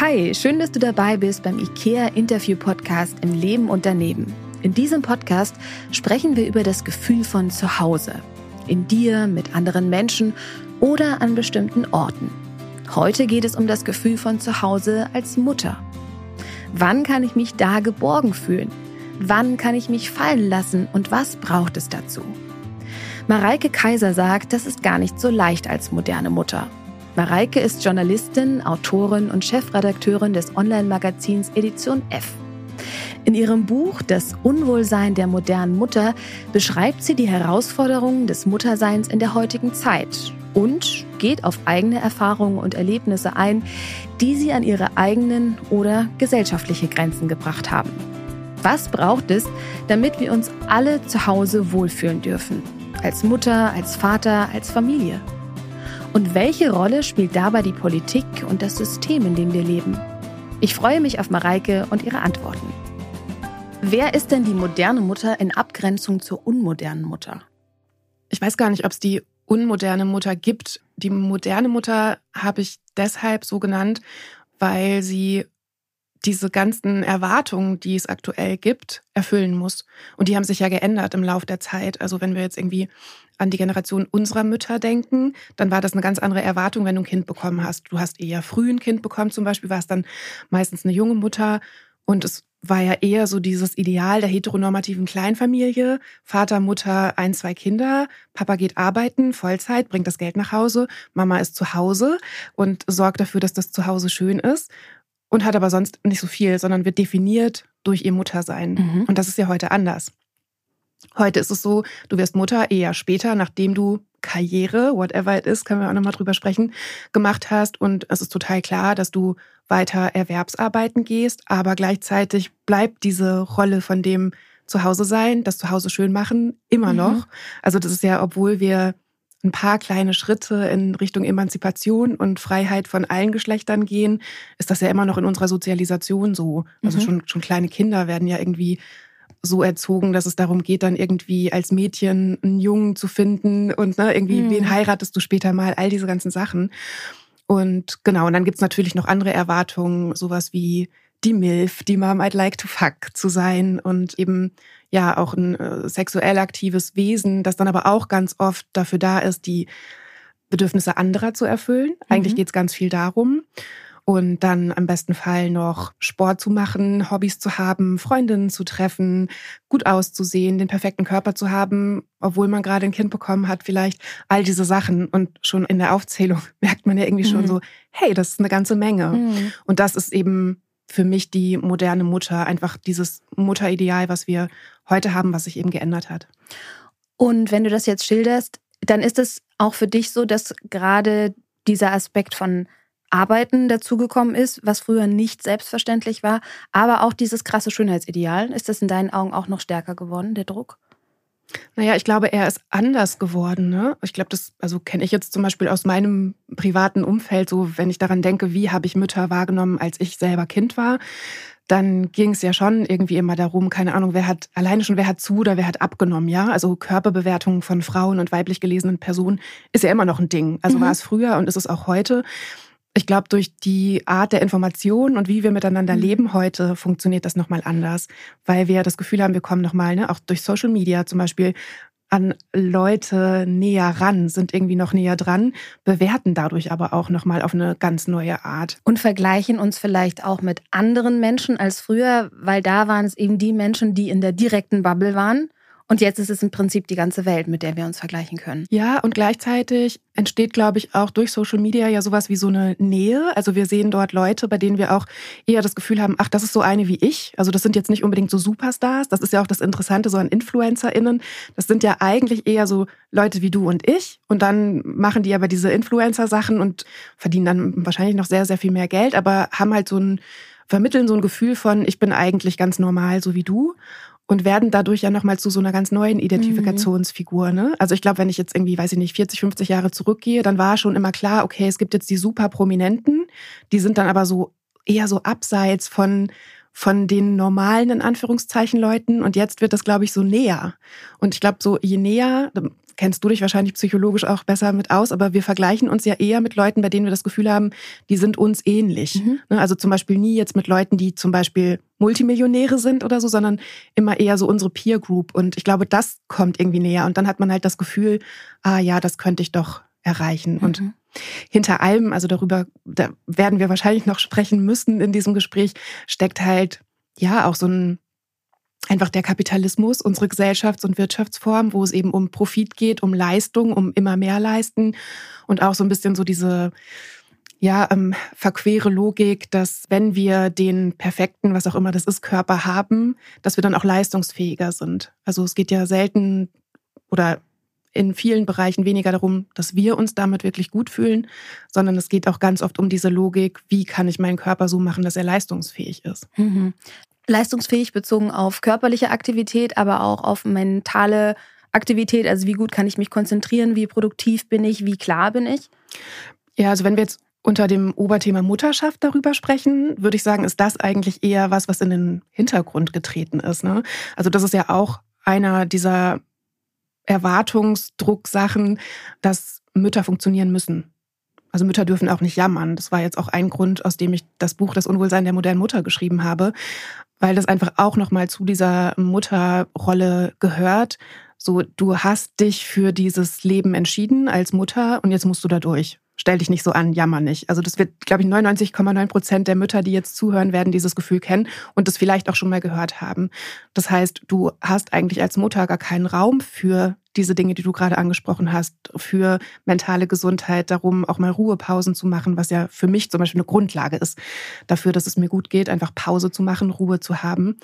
Hi, schön, dass du dabei bist beim IKEA Interview Podcast im Leben und daneben. In diesem Podcast sprechen wir über das Gefühl von Zuhause. In dir, mit anderen Menschen oder an bestimmten Orten. Heute geht es um das Gefühl von Zuhause als Mutter. Wann kann ich mich da geborgen fühlen? Wann kann ich mich fallen lassen und was braucht es dazu? Mareike Kaiser sagt, das ist gar nicht so leicht als moderne Mutter. Mareike ist Journalistin, Autorin und Chefredakteurin des Online-Magazins Edition F. In ihrem Buch Das Unwohlsein der modernen Mutter beschreibt sie die Herausforderungen des Mutterseins in der heutigen Zeit und geht auf eigene Erfahrungen und Erlebnisse ein, die sie an ihre eigenen oder gesellschaftliche Grenzen gebracht haben. Was braucht es, damit wir uns alle zu Hause wohlfühlen dürfen? Als Mutter, als Vater, als Familie? Und welche Rolle spielt dabei die Politik und das System, in dem wir leben? Ich freue mich auf Mareike und ihre Antworten. Wer ist denn die moderne Mutter in Abgrenzung zur unmodernen Mutter? Ich weiß gar nicht, ob es die unmoderne Mutter gibt. Die moderne Mutter habe ich deshalb so genannt, weil sie diese ganzen Erwartungen, die es aktuell gibt, erfüllen muss. Und die haben sich ja geändert im Laufe der Zeit. Also wenn wir jetzt irgendwie an die Generation unserer Mütter denken, dann war das eine ganz andere Erwartung, wenn du ein Kind bekommen hast. Du hast eher früh ein Kind bekommen, zum Beispiel war es dann meistens eine junge Mutter. Und es war ja eher so dieses Ideal der heteronormativen Kleinfamilie. Vater, Mutter, ein, zwei Kinder. Papa geht arbeiten, Vollzeit, bringt das Geld nach Hause. Mama ist zu Hause und sorgt dafür, dass das Zuhause schön ist und hat aber sonst nicht so viel, sondern wird definiert durch ihr Muttersein. Mhm. Und das ist ja heute anders. Heute ist es so, du wirst Mutter eher später, nachdem du Karriere, whatever it is, können wir auch nochmal drüber sprechen, gemacht hast. Und es ist total klar, dass du weiter Erwerbsarbeiten gehst, aber gleichzeitig bleibt diese Rolle von dem Zuhause sein, das Zuhause schön machen, immer mhm. noch. Also das ist ja, obwohl wir ein paar kleine Schritte in Richtung Emanzipation und Freiheit von allen Geschlechtern gehen, ist das ja immer noch in unserer Sozialisation so. Also mhm. schon, schon kleine Kinder werden ja irgendwie so erzogen, dass es darum geht, dann irgendwie als Mädchen einen Jungen zu finden und ne, irgendwie, mhm. wen heiratest du später mal, all diese ganzen Sachen. Und genau, und dann gibt's natürlich noch andere Erwartungen, sowas wie die MILF, die Mom I'd like to fuck zu sein und eben ja auch ein äh, sexuell aktives Wesen, das dann aber auch ganz oft dafür da ist, die Bedürfnisse anderer zu erfüllen. Eigentlich mhm. geht es ganz viel darum. Und dann am besten Fall noch Sport zu machen, Hobbys zu haben, Freundinnen zu treffen, gut auszusehen, den perfekten Körper zu haben, obwohl man gerade ein Kind bekommen hat, vielleicht all diese Sachen. Und schon in der Aufzählung merkt man ja irgendwie mhm. schon so, hey, das ist eine ganze Menge. Mhm. Und das ist eben für mich die moderne Mutter, einfach dieses Mutterideal, was wir heute haben, was sich eben geändert hat. Und wenn du das jetzt schilderst, dann ist es auch für dich so, dass gerade dieser Aspekt von Arbeiten dazugekommen ist, was früher nicht selbstverständlich war, aber auch dieses krasse Schönheitsideal. Ist das in deinen Augen auch noch stärker geworden, der Druck? Naja, ich glaube, er ist anders geworden. Ne? Ich glaube, das also kenne ich jetzt zum Beispiel aus meinem privaten Umfeld, so wenn ich daran denke, wie habe ich Mütter wahrgenommen, als ich selber Kind war, dann ging es ja schon irgendwie immer darum, keine Ahnung, wer hat, alleine schon, wer hat zu oder wer hat abgenommen, ja? Also Körperbewertung von Frauen und weiblich gelesenen Personen ist ja immer noch ein Ding. Also mhm. war es früher und ist es auch heute ich glaube, durch die Art der Information und wie wir miteinander mhm. leben heute funktioniert das nochmal anders, weil wir das Gefühl haben, wir kommen nochmal, ne, auch durch Social Media zum Beispiel, an Leute näher ran, sind irgendwie noch näher dran, bewerten dadurch aber auch nochmal auf eine ganz neue Art. Und vergleichen uns vielleicht auch mit anderen Menschen als früher, weil da waren es eben die Menschen, die in der direkten Bubble waren und jetzt ist es im Prinzip die ganze Welt, mit der wir uns vergleichen können. Ja, und gleichzeitig entsteht, glaube ich, auch durch Social Media ja sowas wie so eine Nähe. Also wir sehen dort Leute, bei denen wir auch eher das Gefühl haben, ach, das ist so eine wie ich. Also das sind jetzt nicht unbedingt so Superstars. Das ist ja auch das Interessante so an InfluencerInnen. Das sind ja eigentlich eher so Leute wie du und ich. Und dann machen die aber diese Influencer-Sachen und verdienen dann wahrscheinlich noch sehr, sehr viel mehr Geld, aber haben halt so ein vermitteln so ein Gefühl von, ich bin eigentlich ganz normal, so wie du und werden dadurch ja nochmal zu so einer ganz neuen Identifikationsfigur. Ne? Also ich glaube, wenn ich jetzt irgendwie, weiß ich nicht, 40, 50 Jahre zurückgehe, dann war schon immer klar, okay, es gibt jetzt die super Prominenten, die sind dann aber so eher so abseits von von den normalen, in Anführungszeichen, Leuten. Und jetzt wird das, glaube ich, so näher. Und ich glaube, so je näher, kennst du dich wahrscheinlich psychologisch auch besser mit aus, aber wir vergleichen uns ja eher mit Leuten, bei denen wir das Gefühl haben, die sind uns ähnlich. Mhm. Ne, also zum Beispiel nie jetzt mit Leuten, die zum Beispiel Multimillionäre sind oder so, sondern immer eher so unsere Peer Group. Und ich glaube, das kommt irgendwie näher. Und dann hat man halt das Gefühl, ah ja, das könnte ich doch erreichen. Mhm. Und hinter allem, also darüber, da werden wir wahrscheinlich noch sprechen müssen in diesem Gespräch, steckt halt ja auch so ein einfach der Kapitalismus, unsere Gesellschafts- und Wirtschaftsform, wo es eben um Profit geht, um Leistung, um immer mehr leisten und auch so ein bisschen so diese ja, ähm, verquere Logik, dass wenn wir den perfekten, was auch immer das ist, Körper haben, dass wir dann auch leistungsfähiger sind. Also es geht ja selten oder in vielen Bereichen weniger darum, dass wir uns damit wirklich gut fühlen, sondern es geht auch ganz oft um diese Logik, wie kann ich meinen Körper so machen, dass er leistungsfähig ist. Mhm leistungsfähig bezogen auf körperliche Aktivität, aber auch auf mentale Aktivität. Also wie gut kann ich mich konzentrieren, wie produktiv bin ich, wie klar bin ich? Ja, also wenn wir jetzt unter dem Oberthema Mutterschaft darüber sprechen, würde ich sagen, ist das eigentlich eher was, was in den Hintergrund getreten ist. Ne? Also das ist ja auch einer dieser Erwartungsdrucksachen, dass Mütter funktionieren müssen. Also Mütter dürfen auch nicht jammern. Das war jetzt auch ein Grund, aus dem ich das Buch Das Unwohlsein der modernen Mutter geschrieben habe, weil das einfach auch nochmal zu dieser Mutterrolle gehört. So, du hast dich für dieses Leben entschieden als Mutter und jetzt musst du da durch. Stell dich nicht so an, jammer nicht. Also das wird, glaube ich, 99,9 Prozent der Mütter, die jetzt zuhören, werden dieses Gefühl kennen und das vielleicht auch schon mal gehört haben. Das heißt, du hast eigentlich als Mutter gar keinen Raum für diese Dinge, die du gerade angesprochen hast, für mentale Gesundheit, darum auch mal Ruhepausen zu machen, was ja für mich zum Beispiel eine Grundlage ist dafür, dass es mir gut geht, einfach Pause zu machen, Ruhe zu haben.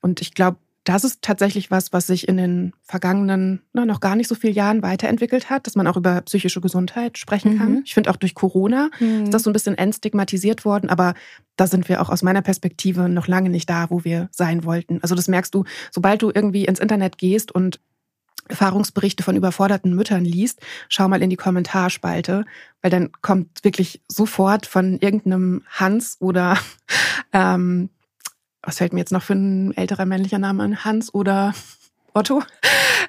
Und ich glaube, das ist tatsächlich was, was sich in den vergangenen, na, noch gar nicht so vielen Jahren weiterentwickelt hat, dass man auch über psychische Gesundheit sprechen kann. Mhm. Ich finde auch durch Corona mhm. ist das so ein bisschen entstigmatisiert worden, aber da sind wir auch aus meiner Perspektive noch lange nicht da, wo wir sein wollten. Also das merkst du, sobald du irgendwie ins Internet gehst und Erfahrungsberichte von überforderten Müttern liest, schau mal in die Kommentarspalte, weil dann kommt wirklich sofort von irgendeinem Hans oder ähm, was fällt mir jetzt noch für ein älterer männlicher Name an? Hans oder Otto?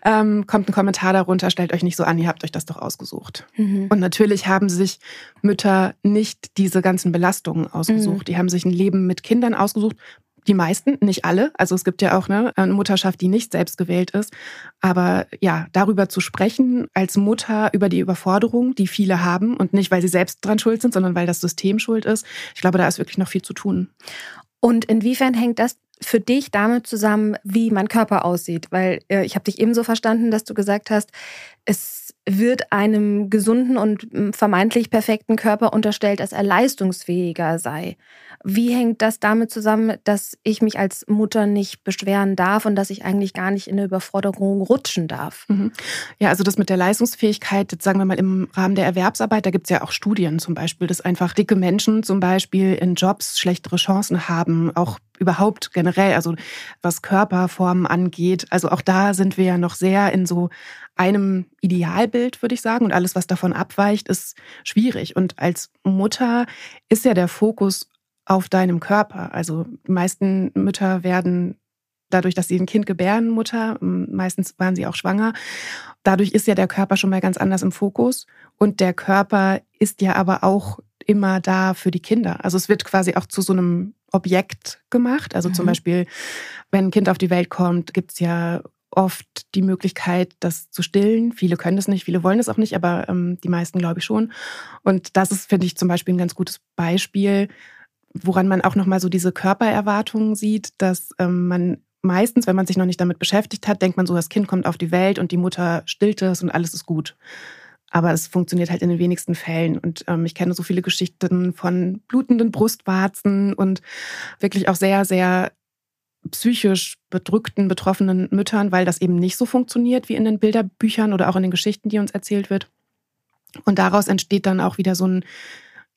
Ähm, kommt ein Kommentar darunter, stellt euch nicht so an, ihr habt euch das doch ausgesucht. Mhm. Und natürlich haben sich Mütter nicht diese ganzen Belastungen ausgesucht. Mhm. Die haben sich ein Leben mit Kindern ausgesucht, die meisten, nicht alle. Also es gibt ja auch ne, eine Mutterschaft, die nicht selbst gewählt ist. Aber ja, darüber zu sprechen als Mutter über die Überforderung, die viele haben und nicht, weil sie selbst dran schuld sind, sondern weil das System schuld ist. Ich glaube, da ist wirklich noch viel zu tun. Und inwiefern hängt das für dich damit zusammen, wie mein Körper aussieht? Weil äh, ich habe dich ebenso verstanden, dass du gesagt hast, es wird einem gesunden und hm, vermeintlich perfekten Körper unterstellt, dass er leistungsfähiger sei. Wie hängt das damit zusammen, dass ich mich als Mutter nicht beschweren darf und dass ich eigentlich gar nicht in eine Überforderung rutschen darf? Mhm. Ja, also das mit der Leistungsfähigkeit, jetzt sagen wir mal im Rahmen der Erwerbsarbeit, da gibt es ja auch Studien zum Beispiel, dass einfach dicke Menschen zum Beispiel in Jobs schlechtere Chancen haben, auch überhaupt generell, also was Körperformen angeht. Also auch da sind wir ja noch sehr in so einem Idealbild, würde ich sagen. Und alles, was davon abweicht, ist schwierig. Und als Mutter ist ja der Fokus auf deinem Körper. Also die meisten Mütter werden dadurch, dass sie ein Kind gebären, Mutter, meistens waren sie auch schwanger. Dadurch ist ja der Körper schon mal ganz anders im Fokus. Und der Körper ist ja aber auch immer da für die Kinder. Also es wird quasi auch zu so einem Objekt gemacht. Also mhm. zum Beispiel, wenn ein Kind auf die Welt kommt, gibt es ja oft die Möglichkeit, das zu stillen. Viele können das nicht, viele wollen es auch nicht, aber ähm, die meisten glaube ich schon. Und das ist, finde ich, zum Beispiel ein ganz gutes Beispiel, woran man auch nochmal so diese Körpererwartungen sieht, dass ähm, man meistens, wenn man sich noch nicht damit beschäftigt hat, denkt man so, das Kind kommt auf die Welt und die Mutter stillt es und alles ist gut. Aber es funktioniert halt in den wenigsten Fällen. Und ähm, ich kenne so viele Geschichten von blutenden Brustwarzen und wirklich auch sehr, sehr psychisch bedrückten, betroffenen Müttern, weil das eben nicht so funktioniert wie in den Bilderbüchern oder auch in den Geschichten, die uns erzählt wird. Und daraus entsteht dann auch wieder so ein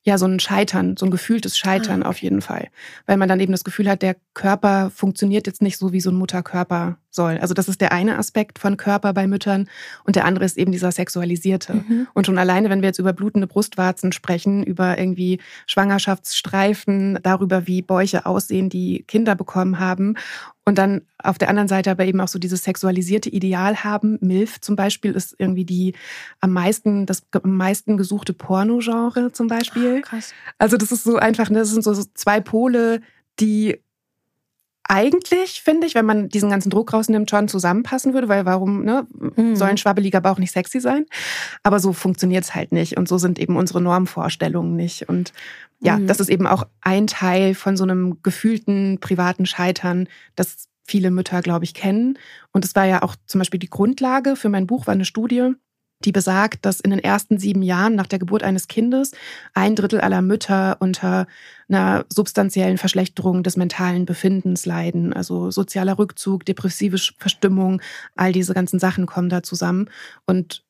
ja so ein Scheitern, so ein gefühltes Scheitern ah. auf jeden Fall. Weil man dann eben das Gefühl hat, der Körper funktioniert jetzt nicht so, wie so ein Mutterkörper soll. Also das ist der eine Aspekt von Körper bei Müttern und der andere ist eben dieser sexualisierte. Mhm. Und schon alleine, wenn wir jetzt über blutende Brustwarzen sprechen, über irgendwie Schwangerschaftsstreifen, darüber, wie Bäuche aussehen, die Kinder bekommen haben und dann auf der anderen Seite aber eben auch so dieses sexualisierte Ideal haben. MILF zum Beispiel ist irgendwie die am meisten, das am meisten gesuchte Pornogenre zum Beispiel. Oh, krass. Also das ist so einfach, ne, das sind so zwei Pole, die eigentlich, finde ich, wenn man diesen ganzen Druck rausnimmt, schon zusammenpassen würde, weil warum ne, mhm. soll ein schwabbeliger Bauch nicht sexy sein? Aber so funktioniert es halt nicht und so sind eben unsere Normvorstellungen nicht. Und ja, mhm. das ist eben auch ein Teil von so einem gefühlten privaten Scheitern, das viele Mütter, glaube ich, kennen. Und es war ja auch zum Beispiel die Grundlage für mein Buch, war eine Studie, die besagt, dass in den ersten sieben Jahren nach der Geburt eines Kindes ein Drittel aller Mütter unter einer substanziellen Verschlechterung des mentalen Befindens leiden. Also sozialer Rückzug, depressive Verstimmung, all diese ganzen Sachen kommen da zusammen. Und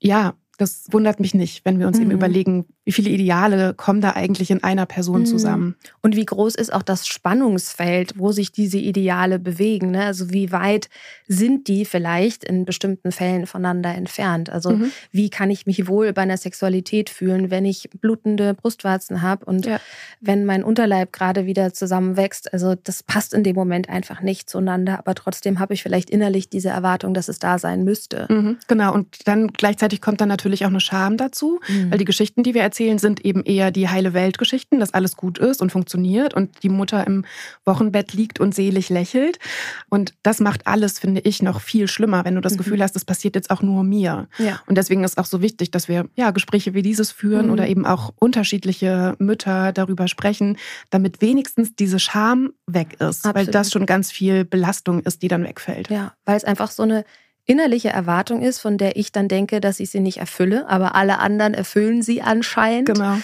ja, das wundert mich nicht, wenn wir uns mhm. eben überlegen, wie viele Ideale kommen da eigentlich in einer Person mhm. zusammen. Und wie groß ist auch das Spannungsfeld, wo sich diese Ideale bewegen? Ne? Also wie weit sind die vielleicht in bestimmten Fällen voneinander entfernt? Also mhm. wie kann ich mich wohl bei einer Sexualität fühlen, wenn ich blutende Brustwarzen habe und ja. wenn mein Unterleib gerade wieder zusammenwächst? Also das passt in dem Moment einfach nicht zueinander, aber trotzdem habe ich vielleicht innerlich diese Erwartung, dass es da sein müsste. Mhm. Genau, und dann gleichzeitig kommt dann natürlich auch eine Scham dazu, mhm. weil die Geschichten, die wir erzählen, sind eben eher die heile Weltgeschichten, dass alles gut ist und funktioniert und die Mutter im Wochenbett liegt und selig lächelt. Und das macht alles, finde ich, noch viel schlimmer, wenn du das mhm. Gefühl hast, das passiert jetzt auch nur mir. Ja. Und deswegen ist auch so wichtig, dass wir ja Gespräche wie dieses führen mhm. oder eben auch unterschiedliche Mütter darüber sprechen, damit wenigstens diese Scham weg ist, Absolut. weil das schon ganz viel Belastung ist, die dann wegfällt. Ja, weil es einfach so eine innerliche Erwartung ist, von der ich dann denke, dass ich sie nicht erfülle, aber alle anderen erfüllen sie anscheinend. Genau.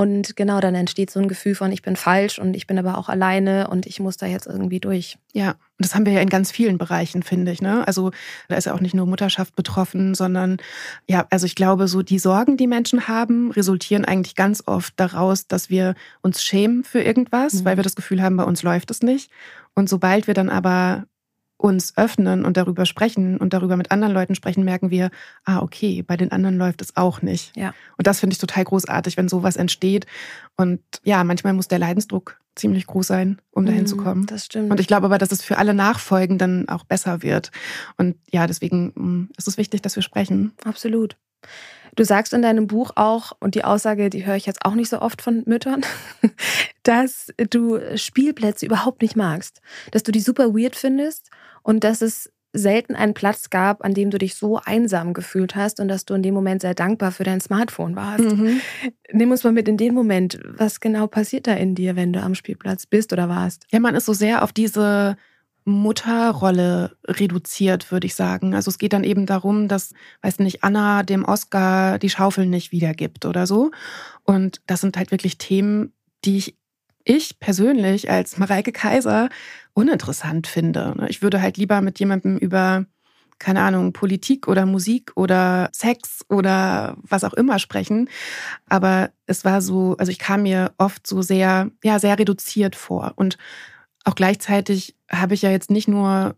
Und genau, dann entsteht so ein Gefühl von, ich bin falsch und ich bin aber auch alleine und ich muss da jetzt irgendwie durch. Ja, und das haben wir ja in ganz vielen Bereichen, finde ich. Ne? Also da ist ja auch nicht nur Mutterschaft betroffen, sondern ja, also ich glaube, so die Sorgen, die Menschen haben, resultieren eigentlich ganz oft daraus, dass wir uns schämen für irgendwas, mhm. weil wir das Gefühl haben, bei uns läuft es nicht. Und sobald wir dann aber uns öffnen und darüber sprechen und darüber mit anderen Leuten sprechen, merken wir, ah, okay, bei den anderen läuft es auch nicht. Ja. Und das finde ich total großartig, wenn sowas entsteht. Und ja, manchmal muss der Leidensdruck ziemlich groß sein, um dahin zu mhm, kommen. Das stimmt. Und ich glaube aber, dass es für alle Nachfolgenden auch besser wird. Und ja, deswegen mm, ist es wichtig, dass wir sprechen. Absolut. Du sagst in deinem Buch auch, und die Aussage, die höre ich jetzt auch nicht so oft von Müttern, dass du Spielplätze überhaupt nicht magst, dass du die super weird findest und dass es selten einen Platz gab, an dem du dich so einsam gefühlt hast und dass du in dem Moment sehr dankbar für dein Smartphone warst. Mhm. Nimm uns mal mit in den Moment. Was genau passiert da in dir, wenn du am Spielplatz bist oder warst? Ja, man ist so sehr auf diese Mutterrolle reduziert, würde ich sagen. Also es geht dann eben darum, dass, weiß nicht, Anna dem Oscar die Schaufel nicht wiedergibt oder so. Und das sind halt wirklich Themen, die ich ich persönlich als Mareike Kaiser uninteressant finde. Ich würde halt lieber mit jemandem über, keine Ahnung, Politik oder Musik oder Sex oder was auch immer sprechen. Aber es war so, also ich kam mir oft so sehr, ja, sehr reduziert vor. Und auch gleichzeitig habe ich ja jetzt nicht nur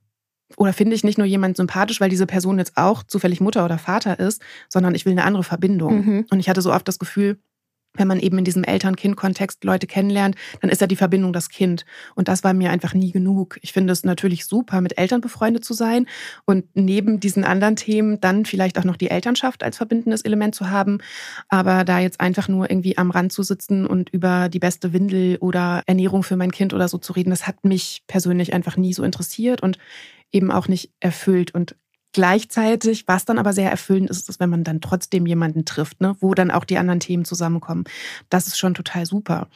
oder finde ich nicht nur jemand sympathisch, weil diese Person jetzt auch zufällig Mutter oder Vater ist, sondern ich will eine andere Verbindung. Mhm. Und ich hatte so oft das Gefühl, wenn man eben in diesem Eltern-Kind-Kontext Leute kennenlernt, dann ist ja die Verbindung das Kind. Und das war mir einfach nie genug. Ich finde es natürlich super, mit Eltern befreundet zu sein und neben diesen anderen Themen dann vielleicht auch noch die Elternschaft als verbindendes Element zu haben. Aber da jetzt einfach nur irgendwie am Rand zu sitzen und über die beste Windel oder Ernährung für mein Kind oder so zu reden, das hat mich persönlich einfach nie so interessiert und eben auch nicht erfüllt. Und Gleichzeitig, was dann aber sehr erfüllend ist, ist, wenn man dann trotzdem jemanden trifft, ne, wo dann auch die anderen Themen zusammenkommen. Das ist schon total super.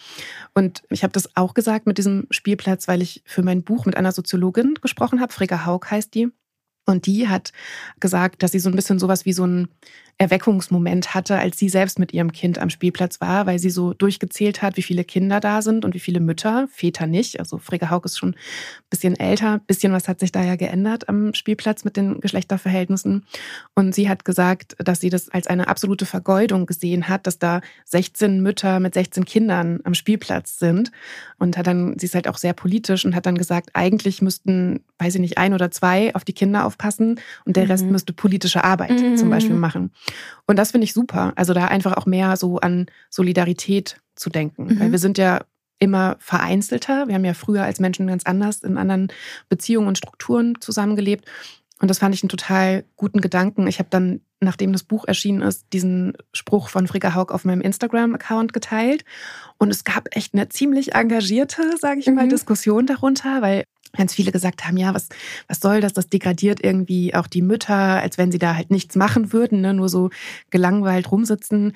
Und ich habe das auch gesagt mit diesem Spielplatz, weil ich für mein Buch mit einer Soziologin gesprochen habe. Frigga Haug heißt die. Und die hat gesagt, dass sie so ein bisschen sowas wie so ein Erweckungsmoment hatte, als sie selbst mit ihrem Kind am Spielplatz war, weil sie so durchgezählt hat, wie viele Kinder da sind und wie viele Mütter, Väter nicht. Also Frigga Haug ist schon ein bisschen älter, ein bisschen was hat sich da ja geändert am Spielplatz mit den Geschlechterverhältnissen. Und sie hat gesagt, dass sie das als eine absolute Vergeudung gesehen hat, dass da 16 Mütter mit 16 Kindern am Spielplatz sind. Und hat dann, sie ist halt auch sehr politisch und hat dann gesagt, eigentlich müssten, weiß ich nicht, ein oder zwei auf die Kinder aufpassen und der mhm. Rest müsste politische Arbeit mhm. zum Beispiel machen. Und das finde ich super. Also da einfach auch mehr so an Solidarität zu denken. Mhm. Weil wir sind ja immer vereinzelter. Wir haben ja früher als Menschen ganz anders in anderen Beziehungen und Strukturen zusammengelebt. Und das fand ich einen total guten Gedanken. Ich habe dann, nachdem das Buch erschienen ist, diesen Spruch von Frigga Haug auf meinem Instagram-Account geteilt. Und es gab echt eine ziemlich engagierte, sage ich mal, mhm. Diskussion darunter, weil ganz viele gesagt haben, ja, was, was soll das? Das degradiert irgendwie auch die Mütter, als wenn sie da halt nichts machen würden, ne? nur so gelangweilt rumsitzen.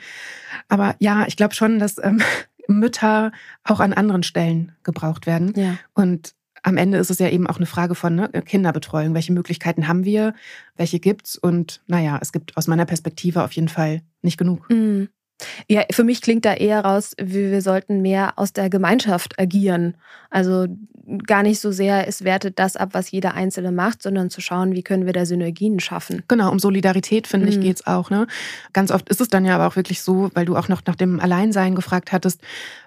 Aber ja, ich glaube schon, dass ähm, Mütter auch an anderen Stellen gebraucht werden. Ja. Und am Ende ist es ja eben auch eine Frage von ne, Kinderbetreuung. Welche Möglichkeiten haben wir? Welche gibt's? Und naja, es gibt aus meiner Perspektive auf jeden Fall nicht genug. Mhm. Ja, für mich klingt da eher raus, wie wir sollten mehr aus der Gemeinschaft agieren. Also gar nicht so sehr, es wertet das ab, was jeder Einzelne macht, sondern zu schauen, wie können wir da Synergien schaffen. Genau, um Solidarität, finde mhm. ich, geht es auch. Ne? Ganz oft ist es dann ja aber auch wirklich so, weil du auch noch nach dem Alleinsein gefragt hattest,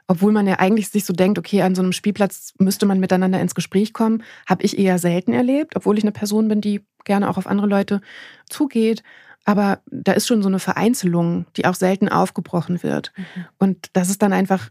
obwohl man ja eigentlich sich so denkt, okay, an so einem Spielplatz müsste man miteinander ins Gespräch kommen, habe ich eher selten erlebt, obwohl ich eine Person bin, die gerne auch auf andere Leute zugeht. Aber da ist schon so eine Vereinzelung, die auch selten aufgebrochen wird. Mhm. Und das ist dann einfach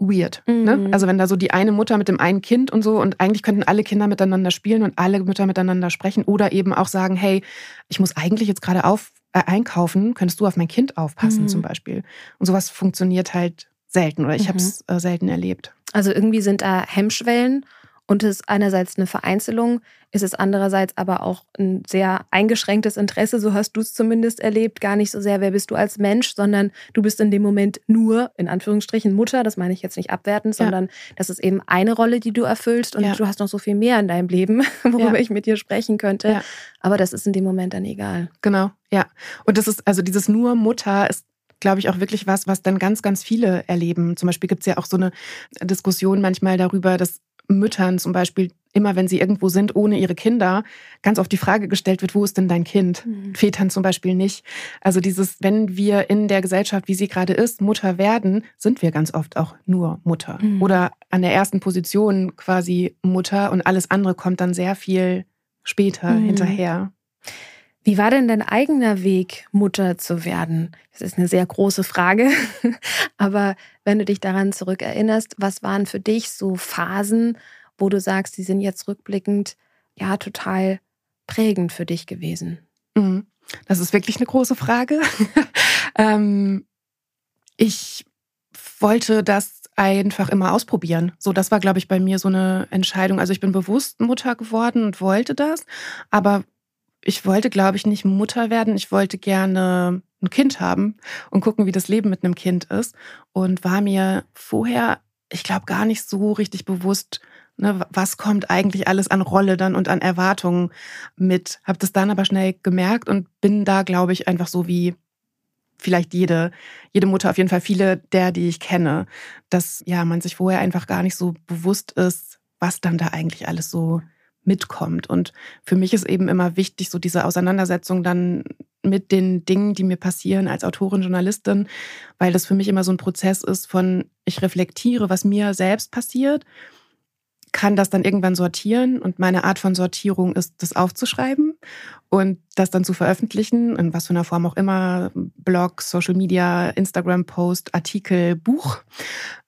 weird. Ne? Mhm. Ne? Also wenn da so die eine Mutter mit dem einen Kind und so und eigentlich könnten alle Kinder miteinander spielen und alle Mütter miteinander sprechen oder eben auch sagen, hey, ich muss eigentlich jetzt gerade auf, äh, einkaufen, könntest du auf mein Kind aufpassen mhm. zum Beispiel. Und sowas funktioniert halt selten oder ich mhm. habe es äh, selten erlebt. Also irgendwie sind da Hemmschwellen und es ist einerseits eine Vereinzelung, ist es andererseits aber auch ein sehr eingeschränktes Interesse, so hast du es zumindest erlebt, gar nicht so sehr, wer bist du als Mensch, sondern du bist in dem Moment nur, in Anführungsstrichen, Mutter, das meine ich jetzt nicht abwertend, sondern ja. das ist eben eine Rolle, die du erfüllst und ja. du hast noch so viel mehr in deinem Leben, worüber ja. ich mit dir sprechen könnte. Aber das ist in dem Moment dann egal. Genau, ja. Und das ist, also dieses nur Mutter ist glaube ich, auch wirklich was, was dann ganz, ganz viele erleben. Zum Beispiel gibt es ja auch so eine Diskussion manchmal darüber, dass Müttern zum Beispiel immer, wenn sie irgendwo sind ohne ihre Kinder, ganz oft die Frage gestellt wird, wo ist denn dein Kind? Mhm. Vätern zum Beispiel nicht. Also dieses, wenn wir in der Gesellschaft, wie sie gerade ist, Mutter werden, sind wir ganz oft auch nur Mutter. Mhm. Oder an der ersten Position quasi Mutter und alles andere kommt dann sehr viel später mhm. hinterher. Wie war denn dein eigener Weg, Mutter zu werden? Das ist eine sehr große Frage. Aber wenn du dich daran zurückerinnerst, was waren für dich so Phasen, wo du sagst, die sind jetzt rückblickend ja total prägend für dich gewesen? Mhm. Das ist wirklich eine große Frage. ähm, ich wollte das einfach immer ausprobieren. So, das war, glaube ich, bei mir so eine Entscheidung. Also ich bin bewusst Mutter geworden und wollte das, aber ich wollte, glaube ich, nicht Mutter werden. Ich wollte gerne ein Kind haben und gucken, wie das Leben mit einem Kind ist. Und war mir vorher, ich glaube, gar nicht so richtig bewusst, ne, was kommt eigentlich alles an Rolle dann und an Erwartungen mit. Habe das dann aber schnell gemerkt und bin da, glaube ich, einfach so wie vielleicht jede, jede Mutter, auf jeden Fall viele der, die ich kenne, dass ja man sich vorher einfach gar nicht so bewusst ist, was dann da eigentlich alles so mitkommt. Und für mich ist eben immer wichtig, so diese Auseinandersetzung dann mit den Dingen, die mir passieren als Autorin, Journalistin, weil das für mich immer so ein Prozess ist von, ich reflektiere, was mir selbst passiert, kann das dann irgendwann sortieren und meine Art von Sortierung ist, das aufzuschreiben und das dann zu veröffentlichen, in was für einer Form auch immer, Blog, Social Media, Instagram, Post, Artikel, Buch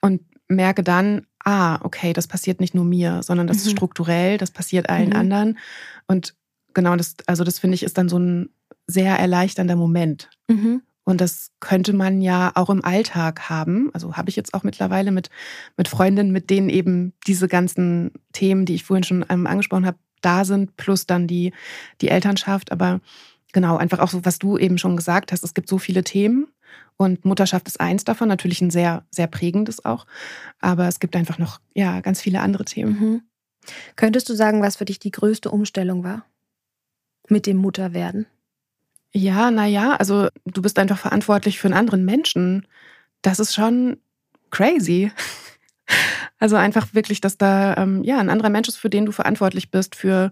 und merke dann, ah, okay, das passiert nicht nur mir, sondern das mhm. ist strukturell, das passiert allen mhm. anderen. Und genau das, also das finde ich, ist dann so ein sehr erleichternder Moment. Mhm. Und das könnte man ja auch im Alltag haben. Also habe ich jetzt auch mittlerweile mit, mit Freundinnen, mit denen eben diese ganzen Themen, die ich vorhin schon ähm, angesprochen habe, da sind, plus dann die, die Elternschaft. Aber genau, einfach auch so, was du eben schon gesagt hast, es gibt so viele Themen und Mutterschaft ist eins davon, natürlich ein sehr, sehr prägendes auch. Aber es gibt einfach noch ja, ganz viele andere Themen. Mhm. Könntest du sagen, was für dich die größte Umstellung war mit dem Mutterwerden? Ja, naja, also du bist einfach verantwortlich für einen anderen Menschen. Das ist schon crazy. Also einfach wirklich, dass da ähm, ja ein anderer Mensch ist, für den du verantwortlich bist, für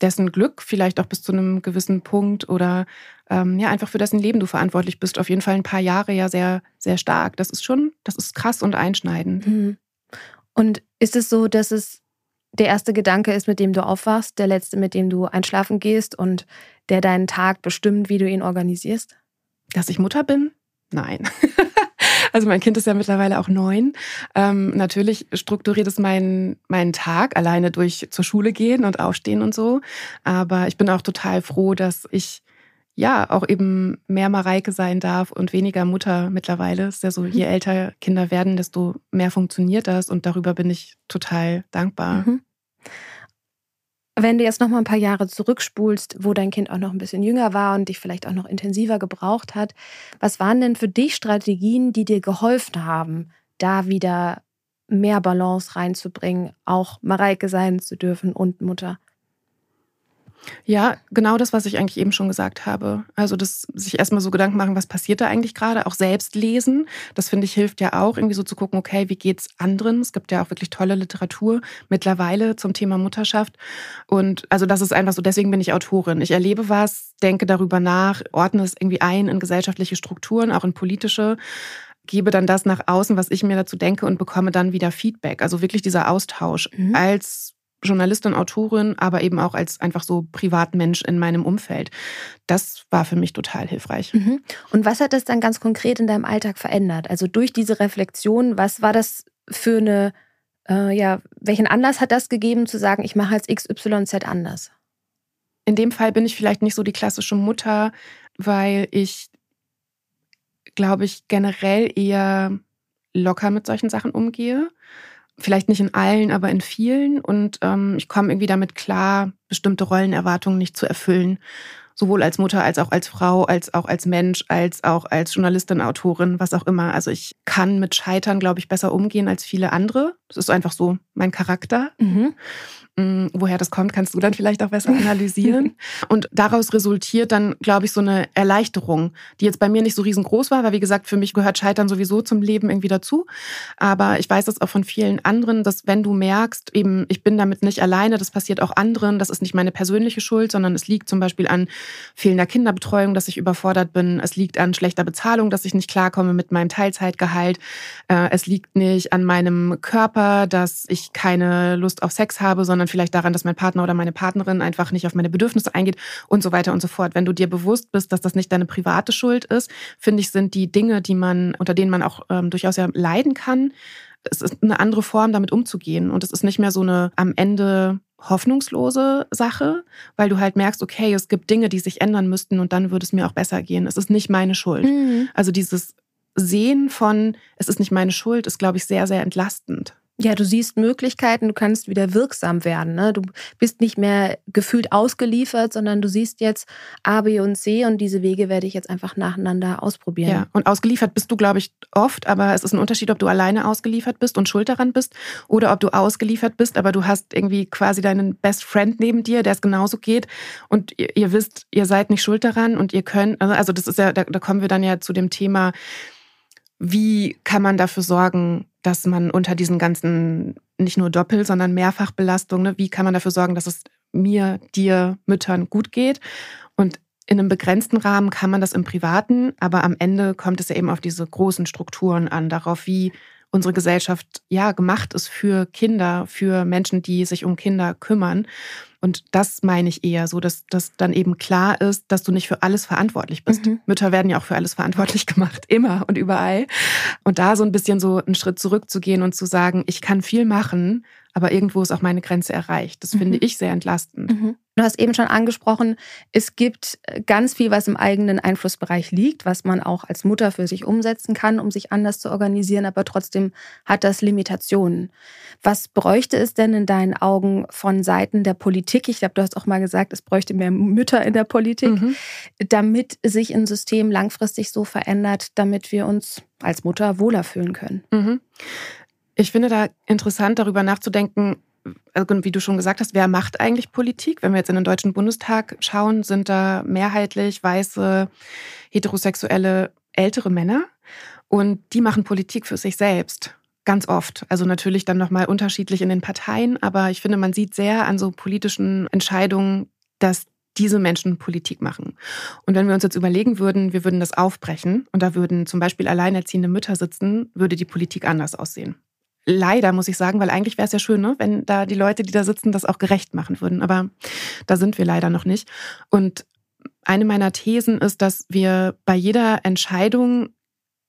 dessen Glück vielleicht auch bis zu einem gewissen Punkt oder ähm, ja einfach für dessen Leben du verantwortlich bist. Auf jeden Fall ein paar Jahre ja sehr sehr stark. Das ist schon, das ist krass und einschneidend. Mhm. Und ist es so, dass es der erste Gedanke ist, mit dem du aufwachst, der letzte, mit dem du einschlafen gehst und der deinen Tag bestimmt, wie du ihn organisierst? Dass ich Mutter bin? Nein. also mein Kind ist ja mittlerweile auch neun. Ähm, natürlich strukturiert es meinen, meinen Tag alleine durch zur Schule gehen und aufstehen und so. Aber ich bin auch total froh, dass ich ja auch eben mehr Mareike sein darf und weniger Mutter mittlerweile. Ist ja so, je mhm. älter Kinder werden, desto mehr funktioniert das und darüber bin ich total dankbar. Mhm. Wenn du jetzt noch mal ein paar Jahre zurückspulst, wo dein Kind auch noch ein bisschen jünger war und dich vielleicht auch noch intensiver gebraucht hat, was waren denn für dich Strategien, die dir geholfen haben, da wieder mehr Balance reinzubringen, auch Mareike sein zu dürfen und Mutter? Ja, genau das, was ich eigentlich eben schon gesagt habe. Also das sich erstmal so Gedanken machen, was passiert da eigentlich gerade, auch selbst lesen. Das finde ich hilft ja auch, irgendwie so zu gucken, okay, wie geht's anderen? Es gibt ja auch wirklich tolle Literatur mittlerweile zum Thema Mutterschaft. Und also das ist einfach so, deswegen bin ich Autorin. Ich erlebe was, denke darüber nach, ordne es irgendwie ein in gesellschaftliche Strukturen, auch in politische gebe dann das nach außen, was ich mir dazu denke und bekomme dann wieder Feedback. Also wirklich dieser Austausch mhm. als Journalistin, Autorin, aber eben auch als einfach so Privatmensch in meinem Umfeld. Das war für mich total hilfreich. Mhm. Und was hat das dann ganz konkret in deinem Alltag verändert? Also durch diese Reflexion, was war das für eine, äh, ja, welchen Anlass hat das gegeben zu sagen, ich mache jetzt XYZ anders? In dem Fall bin ich vielleicht nicht so die klassische Mutter, weil ich, glaube ich, generell eher locker mit solchen Sachen umgehe vielleicht nicht in allen, aber in vielen. Und ähm, ich komme irgendwie damit klar, bestimmte Rollenerwartungen nicht zu erfüllen. Sowohl als Mutter als auch als Frau, als auch als Mensch, als auch als Journalistin, Autorin, was auch immer. Also ich kann mit Scheitern, glaube ich, besser umgehen als viele andere. Das ist einfach so mein Charakter. Mhm. Mm, woher das kommt, kannst du dann vielleicht auch besser analysieren. Und daraus resultiert dann, glaube ich, so eine Erleichterung, die jetzt bei mir nicht so riesengroß war, weil wie gesagt, für mich gehört Scheitern sowieso zum Leben irgendwie dazu. Aber ich weiß das auch von vielen anderen, dass wenn du merkst, eben, ich bin damit nicht alleine, das passiert auch anderen, das ist nicht meine persönliche Schuld, sondern es liegt zum Beispiel an fehlender Kinderbetreuung, dass ich überfordert bin. Es liegt an schlechter Bezahlung, dass ich nicht klarkomme mit meinem Teilzeitgehalt. Äh, es liegt nicht an meinem Körper, dass ich keine Lust auf Sex habe, sondern vielleicht daran, dass mein Partner oder meine Partnerin einfach nicht auf meine Bedürfnisse eingeht und so weiter und so fort. Wenn du dir bewusst bist, dass das nicht deine private Schuld ist, finde ich, sind die Dinge, die man, unter denen man auch ähm, durchaus ja leiden kann, es ist eine andere Form, damit umzugehen. Und es ist nicht mehr so eine am Ende hoffnungslose Sache, weil du halt merkst, okay, es gibt Dinge, die sich ändern müssten und dann würde es mir auch besser gehen. Es ist nicht meine Schuld. Mhm. Also dieses Sehen von, es ist nicht meine Schuld, ist, glaube ich, sehr, sehr entlastend. Ja, du siehst Möglichkeiten, du kannst wieder wirksam werden. Ne? Du bist nicht mehr gefühlt ausgeliefert, sondern du siehst jetzt A, B und C und diese Wege werde ich jetzt einfach nacheinander ausprobieren. Ja, und ausgeliefert bist du, glaube ich, oft, aber es ist ein Unterschied, ob du alleine ausgeliefert bist und schuld daran bist oder ob du ausgeliefert bist, aber du hast irgendwie quasi deinen Best Friend neben dir, der es genauso geht und ihr, ihr wisst, ihr seid nicht schuld daran und ihr könnt, also das ist ja, da, da kommen wir dann ja zu dem Thema, wie kann man dafür sorgen, dass man unter diesen ganzen nicht nur Doppel, sondern Mehrfachbelastungen, ne, wie kann man dafür sorgen, dass es mir, dir, Müttern gut geht? Und in einem begrenzten Rahmen kann man das im Privaten, aber am Ende kommt es ja eben auf diese großen Strukturen an, darauf, wie unsere Gesellschaft ja gemacht ist für Kinder, für Menschen, die sich um Kinder kümmern. Und das meine ich eher so, dass das dann eben klar ist, dass du nicht für alles verantwortlich bist. Mhm. Mütter werden ja auch für alles verantwortlich gemacht, immer und überall. Und da so ein bisschen so einen Schritt zurückzugehen und zu sagen, ich kann viel machen, aber irgendwo ist auch meine Grenze erreicht. Das mhm. finde ich sehr entlastend. Mhm. Du hast eben schon angesprochen, es gibt äh, ganz viel, was im eigenen Einflussbereich liegt, was man auch als Mutter für sich umsetzen kann, um sich anders zu organisieren, aber trotzdem hat das Limitationen. Was bräuchte es denn in deinen Augen von Seiten der Politik? Ich glaube, du hast auch mal gesagt, es bräuchte mehr Mütter in der Politik, mhm. damit sich ein System langfristig so verändert, damit wir uns als Mutter wohler fühlen können. Mhm. Ich finde da interessant, darüber nachzudenken, also wie du schon gesagt hast, wer macht eigentlich Politik? Wenn wir jetzt in den Deutschen Bundestag schauen, sind da mehrheitlich weiße, heterosexuelle, ältere Männer. Und die machen Politik für sich selbst. Ganz oft. Also natürlich dann nochmal unterschiedlich in den Parteien. Aber ich finde, man sieht sehr an so politischen Entscheidungen, dass diese Menschen Politik machen. Und wenn wir uns jetzt überlegen würden, wir würden das aufbrechen und da würden zum Beispiel alleinerziehende Mütter sitzen, würde die Politik anders aussehen. Leider muss ich sagen, weil eigentlich wäre es ja schön, ne, wenn da die Leute, die da sitzen, das auch gerecht machen würden. Aber da sind wir leider noch nicht. Und eine meiner Thesen ist, dass wir bei jeder Entscheidung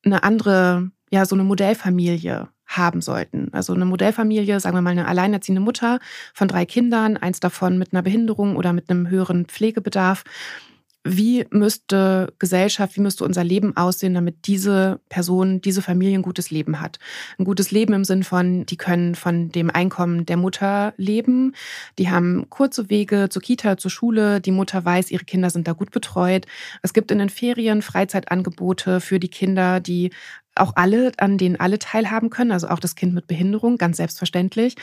eine andere, ja, so eine Modellfamilie haben sollten. Also eine Modellfamilie, sagen wir mal eine alleinerziehende Mutter von drei Kindern, eins davon mit einer Behinderung oder mit einem höheren Pflegebedarf. Wie müsste Gesellschaft, wie müsste unser Leben aussehen, damit diese Person, diese Familie ein gutes Leben hat? Ein gutes Leben im Sinn von, die können von dem Einkommen der Mutter leben, die haben kurze Wege zur Kita, zur Schule, die Mutter weiß, ihre Kinder sind da gut betreut. Es gibt in den Ferien Freizeitangebote für die Kinder, die auch alle, an denen alle teilhaben können, also auch das Kind mit Behinderung, ganz selbstverständlich.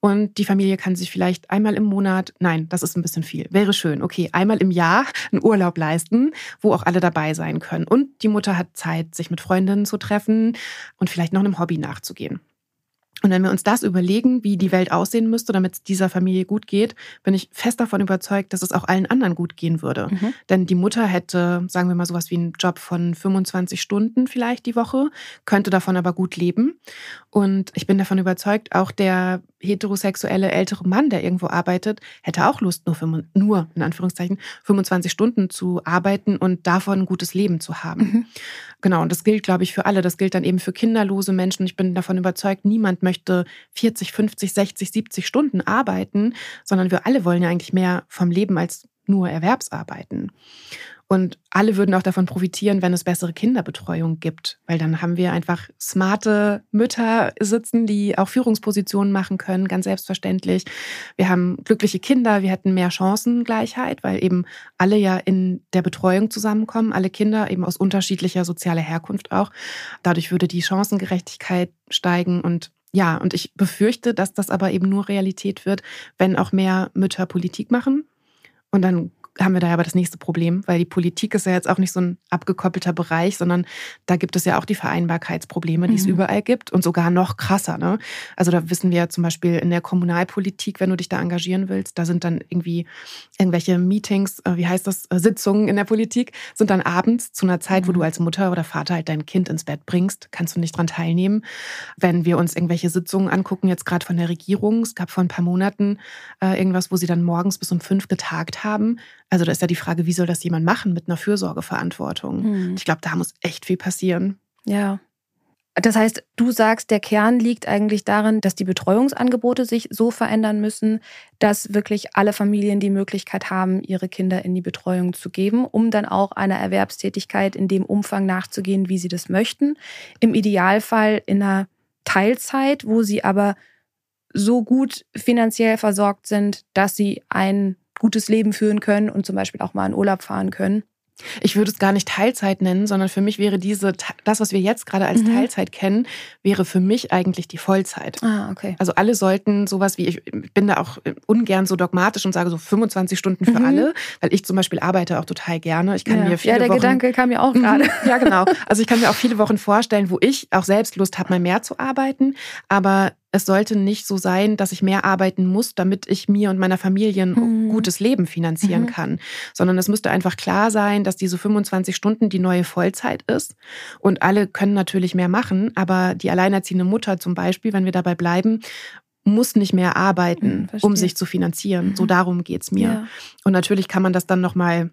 Und die Familie kann sich vielleicht einmal im Monat, nein, das ist ein bisschen viel, wäre schön, okay, einmal im Jahr einen Urlaub leisten, wo auch alle dabei sein können. Und die Mutter hat Zeit, sich mit Freundinnen zu treffen und vielleicht noch einem Hobby nachzugehen. Und wenn wir uns das überlegen, wie die Welt aussehen müsste, damit es dieser Familie gut geht, bin ich fest davon überzeugt, dass es auch allen anderen gut gehen würde. Mhm. Denn die Mutter hätte, sagen wir mal, sowas wie einen Job von 25 Stunden vielleicht die Woche, könnte davon aber gut leben. Und ich bin davon überzeugt, auch der heterosexuelle ältere Mann, der irgendwo arbeitet, hätte auch Lust, nur, für, nur in Anführungszeichen 25 Stunden zu arbeiten und davon ein gutes Leben zu haben. Mhm. Genau, und das gilt, glaube ich, für alle. Das gilt dann eben für kinderlose Menschen. Ich bin davon überzeugt, niemand möchte 40, 50, 60, 70 Stunden arbeiten, sondern wir alle wollen ja eigentlich mehr vom Leben als nur Erwerbsarbeiten. Und alle würden auch davon profitieren, wenn es bessere Kinderbetreuung gibt, weil dann haben wir einfach smarte Mütter sitzen, die auch Führungspositionen machen können, ganz selbstverständlich. Wir haben glückliche Kinder, wir hätten mehr Chancengleichheit, weil eben alle ja in der Betreuung zusammenkommen, alle Kinder eben aus unterschiedlicher sozialer Herkunft auch. Dadurch würde die Chancengerechtigkeit steigen und ja, und ich befürchte, dass das aber eben nur Realität wird, wenn auch mehr Mütter Politik machen. Und dann haben wir da aber das nächste Problem, weil die Politik ist ja jetzt auch nicht so ein abgekoppelter Bereich, sondern da gibt es ja auch die Vereinbarkeitsprobleme, die mhm. es überall gibt und sogar noch krasser. Ne? Also da wissen wir zum Beispiel in der Kommunalpolitik, wenn du dich da engagieren willst, da sind dann irgendwie irgendwelche Meetings, äh, wie heißt das, äh, Sitzungen in der Politik, sind dann abends zu einer Zeit, wo du mhm. als Mutter oder Vater halt dein Kind ins Bett bringst, kannst du nicht dran teilnehmen. Wenn wir uns irgendwelche Sitzungen angucken, jetzt gerade von der Regierung, es gab vor ein paar Monaten äh, irgendwas, wo sie dann morgens bis um fünf getagt haben, also da ist ja die Frage, wie soll das jemand machen mit einer Fürsorgeverantwortung? Hm. Ich glaube, da muss echt viel passieren. Ja. Das heißt, du sagst, der Kern liegt eigentlich darin, dass die Betreuungsangebote sich so verändern müssen, dass wirklich alle Familien die Möglichkeit haben, ihre Kinder in die Betreuung zu geben, um dann auch einer Erwerbstätigkeit in dem Umfang nachzugehen, wie sie das möchten. Im Idealfall in einer Teilzeit, wo sie aber so gut finanziell versorgt sind, dass sie ein gutes Leben führen können und zum Beispiel auch mal in Urlaub fahren können. Ich würde es gar nicht Teilzeit nennen, sondern für mich wäre diese, das, was wir jetzt gerade als mhm. Teilzeit kennen, wäre für mich eigentlich die Vollzeit. Ah, okay. Also alle sollten sowas wie, ich bin da auch ungern so dogmatisch und sage so 25 Stunden für mhm. alle, weil ich zum Beispiel arbeite auch total gerne. Ich kann ja. mir viele Ja, der Wochen, Gedanke kam mir auch mhm. gerade. ja, genau. Also ich kann mir auch viele Wochen vorstellen, wo ich auch selbst Lust habe, mal mehr zu arbeiten. Aber es sollte nicht so sein, dass ich mehr arbeiten muss, damit ich mir und meiner Familie ein mhm. gutes Leben finanzieren mhm. kann, sondern es müsste einfach klar sein, dass diese 25 Stunden die neue Vollzeit ist und alle können natürlich mehr machen, aber die alleinerziehende Mutter zum Beispiel, wenn wir dabei bleiben, muss nicht mehr arbeiten, mhm, um sich zu finanzieren. So mhm. darum geht's mir. Ja. Und natürlich kann man das dann nochmal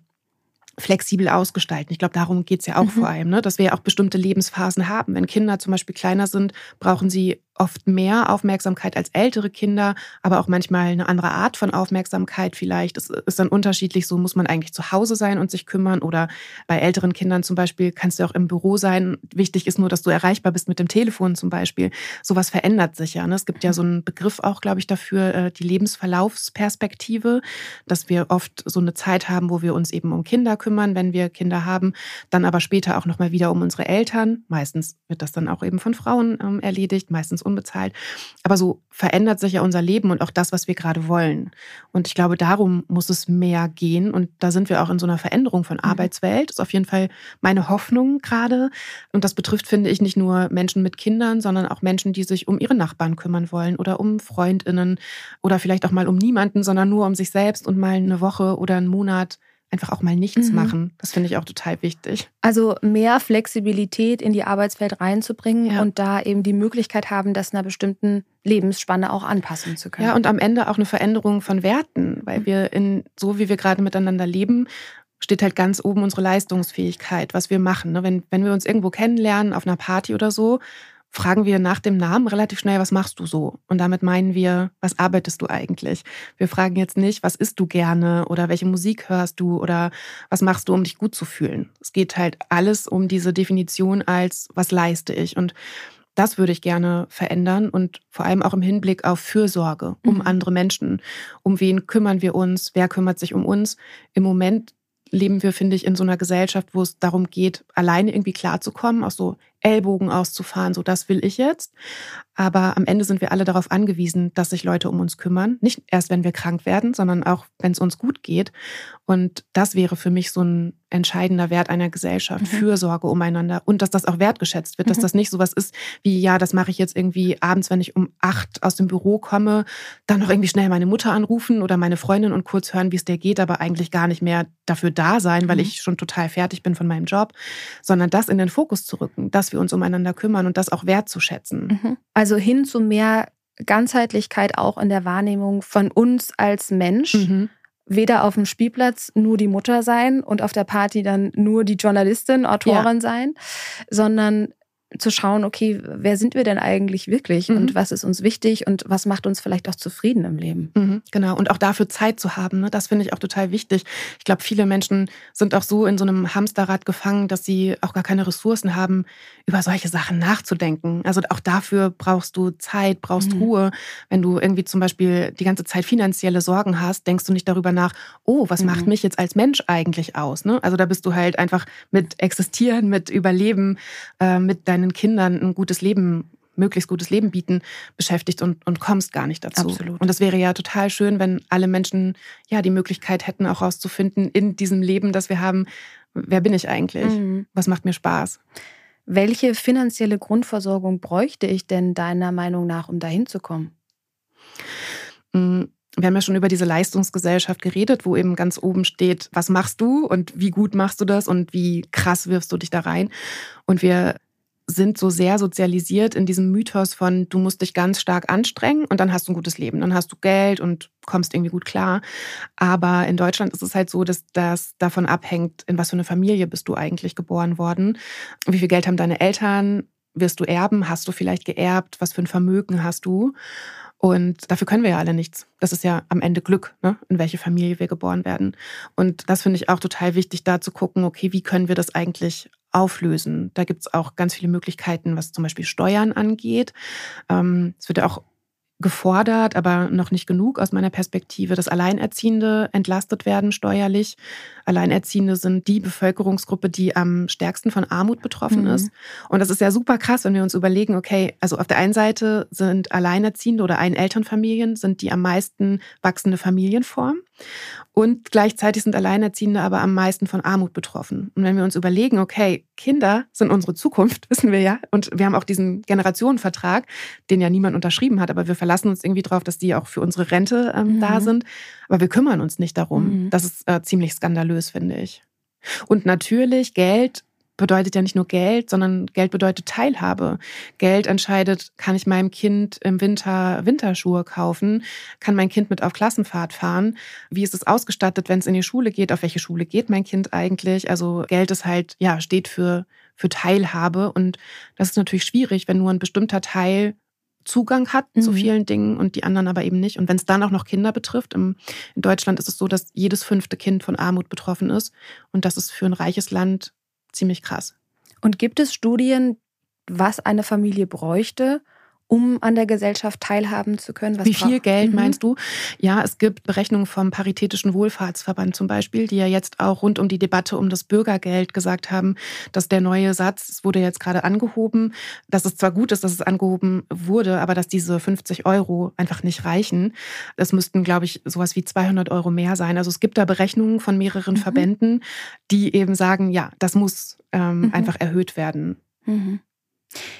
flexibel ausgestalten. Ich glaube, darum geht's ja auch mhm. vor allem, ne? dass wir ja auch bestimmte Lebensphasen haben. Wenn Kinder zum Beispiel kleiner sind, brauchen sie oft mehr Aufmerksamkeit als ältere Kinder, aber auch manchmal eine andere Art von Aufmerksamkeit vielleicht. Es ist dann unterschiedlich, so muss man eigentlich zu Hause sein und sich kümmern oder bei älteren Kindern zum Beispiel kannst du auch im Büro sein. Wichtig ist nur, dass du erreichbar bist mit dem Telefon zum Beispiel. Sowas verändert sich ja. Ne? Es gibt ja so einen Begriff auch, glaube ich, dafür, äh, die Lebensverlaufsperspektive, dass wir oft so eine Zeit haben, wo wir uns eben um Kinder kümmern, wenn wir Kinder haben, dann aber später auch nochmal wieder um unsere Eltern. Meistens wird das dann auch eben von Frauen ähm, erledigt, meistens unbezahlt. Aber so verändert sich ja unser Leben und auch das, was wir gerade wollen. Und ich glaube, darum muss es mehr gehen. Und da sind wir auch in so einer Veränderung von mhm. Arbeitswelt. Das ist auf jeden Fall meine Hoffnung gerade. Und das betrifft, finde ich, nicht nur Menschen mit Kindern, sondern auch Menschen, die sich um ihre Nachbarn kümmern wollen oder um Freundinnen oder vielleicht auch mal um niemanden, sondern nur um sich selbst und mal eine Woche oder einen Monat einfach auch mal nichts mhm. machen. Das finde ich auch total wichtig. Also mehr Flexibilität in die Arbeitswelt reinzubringen ja. und da eben die Möglichkeit haben, das einer bestimmten Lebensspanne auch anpassen zu können. Ja, und am Ende auch eine Veränderung von Werten, weil mhm. wir in so wie wir gerade miteinander leben, steht halt ganz oben unsere Leistungsfähigkeit, was wir machen. Ne? Wenn, wenn wir uns irgendwo kennenlernen, auf einer Party oder so, fragen wir nach dem Namen relativ schnell, was machst du so? Und damit meinen wir, was arbeitest du eigentlich? Wir fragen jetzt nicht, was isst du gerne oder welche Musik hörst du oder was machst du, um dich gut zu fühlen? Es geht halt alles um diese Definition als, was leiste ich? Und das würde ich gerne verändern und vor allem auch im Hinblick auf Fürsorge um mhm. andere Menschen. Um wen kümmern wir uns? Wer kümmert sich um uns? Im Moment leben wir, finde ich, in so einer Gesellschaft, wo es darum geht, alleine irgendwie klarzukommen, auch so Ellbogen auszufahren, so das will ich jetzt. Aber am Ende sind wir alle darauf angewiesen, dass sich Leute um uns kümmern. Nicht erst, wenn wir krank werden, sondern auch, wenn es uns gut geht. Und das wäre für mich so ein entscheidender Wert einer Gesellschaft. Mhm. Fürsorge umeinander. Und dass das auch wertgeschätzt wird. Mhm. Dass das nicht so was ist wie, ja, das mache ich jetzt irgendwie abends, wenn ich um acht aus dem Büro komme, dann noch irgendwie schnell meine Mutter anrufen oder meine Freundin und kurz hören, wie es dir geht, aber eigentlich gar nicht mehr dafür da sein, weil mhm. ich schon total fertig bin von meinem Job. Sondern das in den Fokus zu rücken, dass wir uns umeinander kümmern und das auch wertzuschätzen. Mhm. Also hin zu mehr Ganzheitlichkeit auch in der Wahrnehmung von uns als Mensch. Mhm. Weder auf dem Spielplatz nur die Mutter sein und auf der Party dann nur die Journalistin, Autorin ja. sein, sondern zu schauen, okay, wer sind wir denn eigentlich wirklich mhm. und was ist uns wichtig und was macht uns vielleicht auch zufrieden im Leben. Mhm, genau, und auch dafür Zeit zu haben, ne? das finde ich auch total wichtig. Ich glaube, viele Menschen sind auch so in so einem Hamsterrad gefangen, dass sie auch gar keine Ressourcen haben, über solche Sachen nachzudenken. Also auch dafür brauchst du Zeit, brauchst mhm. Ruhe. Wenn du irgendwie zum Beispiel die ganze Zeit finanzielle Sorgen hast, denkst du nicht darüber nach, oh, was macht mhm. mich jetzt als Mensch eigentlich aus? Ne? Also da bist du halt einfach mit Existieren, mit Überleben, äh, mit deinen deinen Kindern ein gutes Leben möglichst gutes Leben bieten, beschäftigt und, und kommst gar nicht dazu. Absolut. Und das wäre ja total schön, wenn alle Menschen ja die Möglichkeit hätten, auch rauszufinden in diesem Leben, das wir haben, wer bin ich eigentlich? Mhm. Was macht mir Spaß? Welche finanzielle Grundversorgung bräuchte ich denn deiner Meinung nach, um dahin zu kommen? Mm, wir haben ja schon über diese Leistungsgesellschaft geredet, wo eben ganz oben steht, was machst du und wie gut machst du das und wie krass wirfst du dich da rein. Und wir sind so sehr sozialisiert in diesem Mythos von, du musst dich ganz stark anstrengen und dann hast du ein gutes Leben. Dann hast du Geld und kommst irgendwie gut klar. Aber in Deutschland ist es halt so, dass das davon abhängt, in was für eine Familie bist du eigentlich geboren worden. Wie viel Geld haben deine Eltern? Wirst du erben? Hast du vielleicht geerbt? Was für ein Vermögen hast du? Und dafür können wir ja alle nichts. Das ist ja am Ende Glück, ne? in welche Familie wir geboren werden. Und das finde ich auch total wichtig, da zu gucken, okay, wie können wir das eigentlich auflösen? Da gibt es auch ganz viele Möglichkeiten, was zum Beispiel Steuern angeht. Ähm, es wird ja auch gefordert, aber noch nicht genug aus meiner Perspektive, dass Alleinerziehende entlastet werden steuerlich. Alleinerziehende sind die Bevölkerungsgruppe, die am stärksten von Armut betroffen mhm. ist. Und das ist ja super krass, wenn wir uns überlegen, okay, also auf der einen Seite sind Alleinerziehende oder Einelternfamilien sind die am meisten wachsende Familienform. Und gleichzeitig sind Alleinerziehende aber am meisten von Armut betroffen. Und wenn wir uns überlegen, okay, Kinder sind unsere Zukunft, wissen wir ja. Und wir haben auch diesen Generationenvertrag, den ja niemand unterschrieben hat, aber wir verlassen uns irgendwie darauf, dass die auch für unsere Rente ähm, mhm. da sind. Aber wir kümmern uns nicht darum. Mhm. Das ist äh, ziemlich skandalös, finde ich. Und natürlich, Geld bedeutet ja nicht nur Geld, sondern Geld bedeutet Teilhabe. Geld entscheidet, kann ich meinem Kind im Winter Winterschuhe kaufen? Kann mein Kind mit auf Klassenfahrt fahren? Wie ist es ausgestattet, wenn es in die Schule geht? Auf welche Schule geht mein Kind eigentlich? Also Geld ist halt, ja, steht für, für Teilhabe. Und das ist natürlich schwierig, wenn nur ein bestimmter Teil Zugang hat mhm. zu vielen Dingen und die anderen aber eben nicht. Und wenn es dann auch noch Kinder betrifft, im, in Deutschland ist es so, dass jedes fünfte Kind von Armut betroffen ist. Und das ist für ein reiches Land ziemlich krass. Und gibt es Studien, was eine Familie bräuchte, um an der Gesellschaft teilhaben zu können? Was Wie viel Geld mhm. meinst du? Ja, es gibt Berechnungen vom Paritätischen Wohlfahrtsverband zum Beispiel, die ja jetzt auch rund um die Debatte um das Bürgergeld gesagt haben, dass der neue Satz, es wurde jetzt gerade angehoben, dass es zwar gut ist, dass es angehoben wurde, aber dass diese 50 Euro einfach nicht reichen. Es müssten, glaube ich, sowas wie 200 Euro mehr sein. Also es gibt da Berechnungen von mehreren mhm. Verbänden, die eben sagen, ja, das muss ähm, mhm. einfach erhöht werden. Mhm.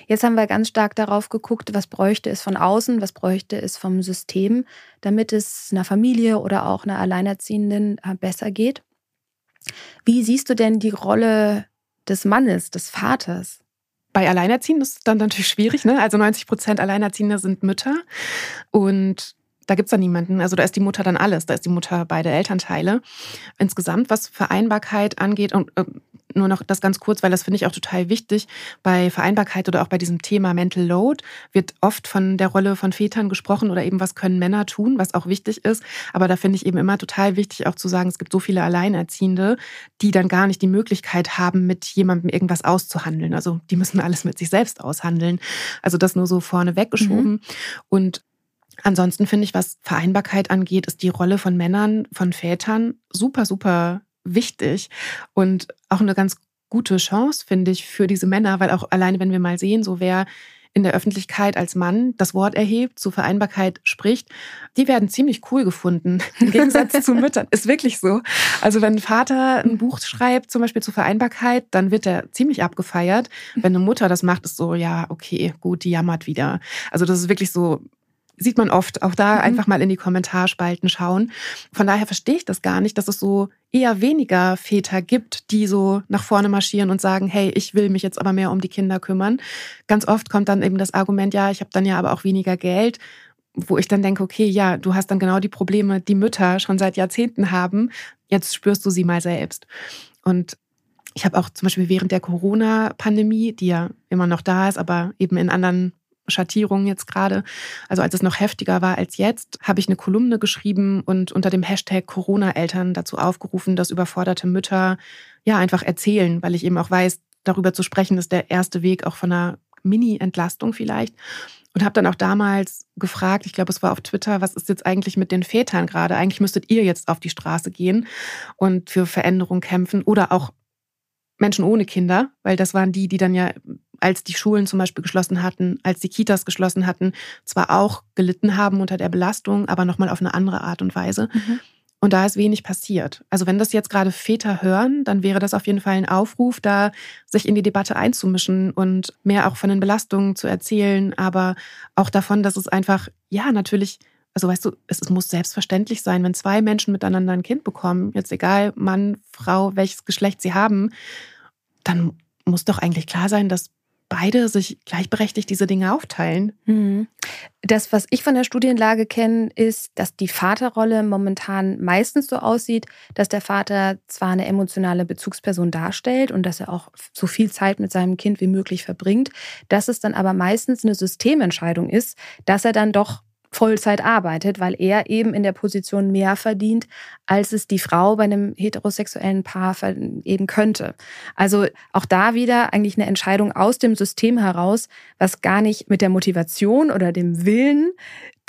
Jetzt haben wir ganz stark darauf geguckt, was bräuchte es von außen, was bräuchte es vom System, damit es einer Familie oder auch einer Alleinerziehenden äh, besser geht. Wie siehst du denn die Rolle des Mannes, des Vaters? Bei Alleinerziehenden ist es dann natürlich schwierig. Ne? Also 90 Prozent Alleinerziehender sind Mütter. Und da gibt es dann niemanden. Also da ist die Mutter dann alles. Da ist die Mutter beide Elternteile. Insgesamt, was Vereinbarkeit angeht, und äh, nur noch das ganz kurz, weil das finde ich auch total wichtig. Bei Vereinbarkeit oder auch bei diesem Thema Mental Load wird oft von der Rolle von Vätern gesprochen oder eben, was können Männer tun, was auch wichtig ist. Aber da finde ich eben immer total wichtig auch zu sagen, es gibt so viele Alleinerziehende, die dann gar nicht die Möglichkeit haben, mit jemandem irgendwas auszuhandeln. Also die müssen alles mit sich selbst aushandeln. Also das nur so vorne weggeschoben. Mhm. Und Ansonsten finde ich, was Vereinbarkeit angeht, ist die Rolle von Männern, von Vätern super, super wichtig und auch eine ganz gute Chance, finde ich, für diese Männer, weil auch alleine, wenn wir mal sehen, so wer in der Öffentlichkeit als Mann das Wort erhebt, zu Vereinbarkeit spricht, die werden ziemlich cool gefunden. Im Gegensatz zu Müttern. Ist wirklich so. Also wenn ein Vater ein Buch schreibt, zum Beispiel zu Vereinbarkeit, dann wird er ziemlich abgefeiert. Wenn eine Mutter das macht, ist so, ja, okay, gut, die jammert wieder. Also das ist wirklich so sieht man oft. Auch da mhm. einfach mal in die Kommentarspalten schauen. Von daher verstehe ich das gar nicht, dass es so eher weniger Väter gibt, die so nach vorne marschieren und sagen, hey, ich will mich jetzt aber mehr um die Kinder kümmern. Ganz oft kommt dann eben das Argument, ja, ich habe dann ja aber auch weniger Geld wo ich dann denke, okay, ja, du hast dann genau die Probleme, die Mütter schon seit Jahrzehnten haben. Jetzt spürst du sie mal selbst. Und ich habe auch zum Beispiel während der Corona-Pandemie, die ja immer noch da ist, aber eben in anderen Schattierungen jetzt gerade, also als es noch heftiger war als jetzt, habe ich eine Kolumne geschrieben und unter dem Hashtag Corona-Eltern dazu aufgerufen, dass überforderte Mütter ja einfach erzählen, weil ich eben auch weiß, darüber zu sprechen ist der erste Weg auch von einer Mini-Entlastung vielleicht. Und habe dann auch damals gefragt, ich glaube, es war auf Twitter, was ist jetzt eigentlich mit den Vätern gerade? Eigentlich müsstet ihr jetzt auf die Straße gehen und für Veränderung kämpfen oder auch Menschen ohne Kinder, weil das waren die, die dann ja als die Schulen zum Beispiel geschlossen hatten, als die Kitas geschlossen hatten, zwar auch gelitten haben unter der Belastung, aber nochmal auf eine andere Art und Weise. Mhm. Und da ist wenig passiert. Also wenn das jetzt gerade Väter hören, dann wäre das auf jeden Fall ein Aufruf, da sich in die Debatte einzumischen und mehr auch von den Belastungen zu erzählen, aber auch davon, dass es einfach, ja, natürlich, also weißt du, es, es muss selbstverständlich sein, wenn zwei Menschen miteinander ein Kind bekommen, jetzt egal Mann, Frau, welches Geschlecht sie haben, dann muss doch eigentlich klar sein, dass beide sich gleichberechtigt diese Dinge aufteilen. Mhm. Das, was ich von der Studienlage kenne, ist, dass die Vaterrolle momentan meistens so aussieht, dass der Vater zwar eine emotionale Bezugsperson darstellt und dass er auch so viel Zeit mit seinem Kind wie möglich verbringt, dass es dann aber meistens eine Systementscheidung ist, dass er dann doch Vollzeit arbeitet, weil er eben in der Position mehr verdient, als es die Frau bei einem heterosexuellen Paar eben könnte. Also auch da wieder eigentlich eine Entscheidung aus dem System heraus, was gar nicht mit der Motivation oder dem Willen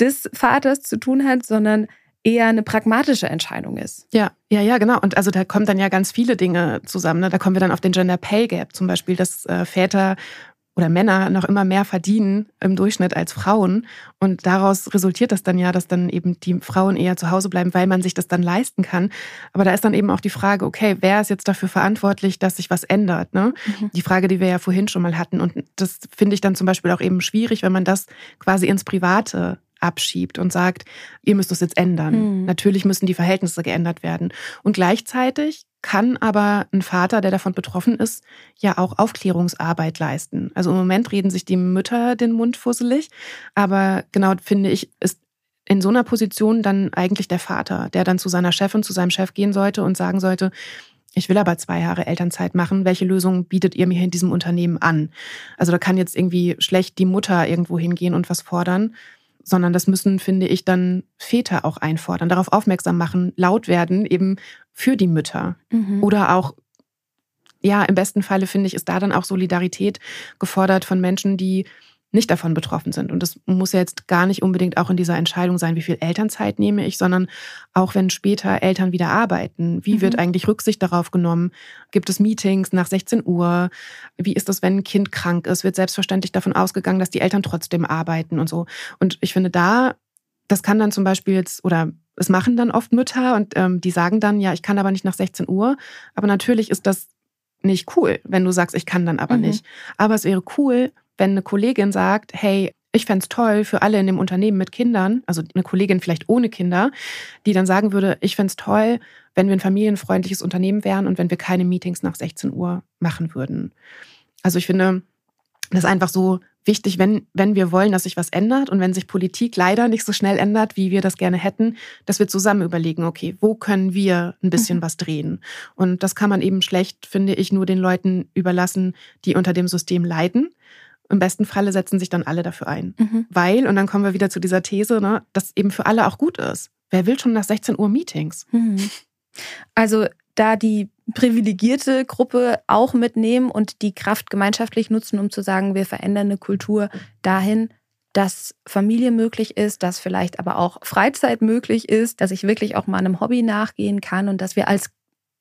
des Vaters zu tun hat, sondern eher eine pragmatische Entscheidung ist. Ja, ja, ja, genau. Und also da kommen dann ja ganz viele Dinge zusammen. Ne? Da kommen wir dann auf den Gender Pay Gap, zum Beispiel, dass äh, Väter oder Männer noch immer mehr verdienen im Durchschnitt als Frauen. Und daraus resultiert das dann ja, dass dann eben die Frauen eher zu Hause bleiben, weil man sich das dann leisten kann. Aber da ist dann eben auch die Frage, okay, wer ist jetzt dafür verantwortlich, dass sich was ändert? Ne? Mhm. Die Frage, die wir ja vorhin schon mal hatten. Und das finde ich dann zum Beispiel auch eben schwierig, wenn man das quasi ins Private abschiebt und sagt, ihr müsst es jetzt ändern. Mhm. Natürlich müssen die Verhältnisse geändert werden. Und gleichzeitig kann aber ein Vater, der davon betroffen ist, ja auch Aufklärungsarbeit leisten. Also im Moment reden sich die Mütter den Mund fusselig, aber genau finde ich, ist in so einer Position dann eigentlich der Vater, der dann zu seiner Chefin, zu seinem Chef gehen sollte und sagen sollte, ich will aber zwei Jahre Elternzeit machen. Welche Lösung bietet ihr mir in diesem Unternehmen an? Also da kann jetzt irgendwie schlecht die Mutter irgendwo hingehen und was fordern, sondern das müssen, finde ich, dann Väter auch einfordern, darauf aufmerksam machen, laut werden, eben für die Mütter. Mhm. Oder auch, ja, im besten Falle, finde ich, ist da dann auch Solidarität gefordert von Menschen, die nicht davon betroffen sind. Und das muss ja jetzt gar nicht unbedingt auch in dieser Entscheidung sein, wie viel Elternzeit nehme ich, sondern auch wenn später Eltern wieder arbeiten, wie mhm. wird eigentlich Rücksicht darauf genommen? Gibt es Meetings nach 16 Uhr? Wie ist das, wenn ein Kind krank ist? Wird selbstverständlich davon ausgegangen, dass die Eltern trotzdem arbeiten und so. Und ich finde da, das kann dann zum Beispiel jetzt, oder es machen dann oft Mütter und ähm, die sagen dann, ja, ich kann aber nicht nach 16 Uhr. Aber natürlich ist das nicht cool, wenn du sagst, ich kann dann aber mhm. nicht. Aber es wäre cool, wenn eine Kollegin sagt, hey, ich fände es toll für alle in dem Unternehmen mit Kindern, also eine Kollegin vielleicht ohne Kinder, die dann sagen würde, ich fände es toll, wenn wir ein familienfreundliches Unternehmen wären und wenn wir keine Meetings nach 16 Uhr machen würden. Also ich finde, das ist einfach so wichtig, wenn, wenn wir wollen, dass sich was ändert und wenn sich Politik leider nicht so schnell ändert, wie wir das gerne hätten, dass wir zusammen überlegen, okay, wo können wir ein bisschen mhm. was drehen? Und das kann man eben schlecht, finde ich, nur den Leuten überlassen, die unter dem System leiden. Im besten Falle setzen sich dann alle dafür ein. Mhm. Weil, und dann kommen wir wieder zu dieser These, ne, dass eben für alle auch gut ist. Wer will schon nach 16 Uhr Meetings? Mhm. Also da die privilegierte Gruppe auch mitnehmen und die Kraft gemeinschaftlich nutzen, um zu sagen, wir verändern eine Kultur dahin, dass Familie möglich ist, dass vielleicht aber auch Freizeit möglich ist, dass ich wirklich auch mal einem Hobby nachgehen kann und dass wir als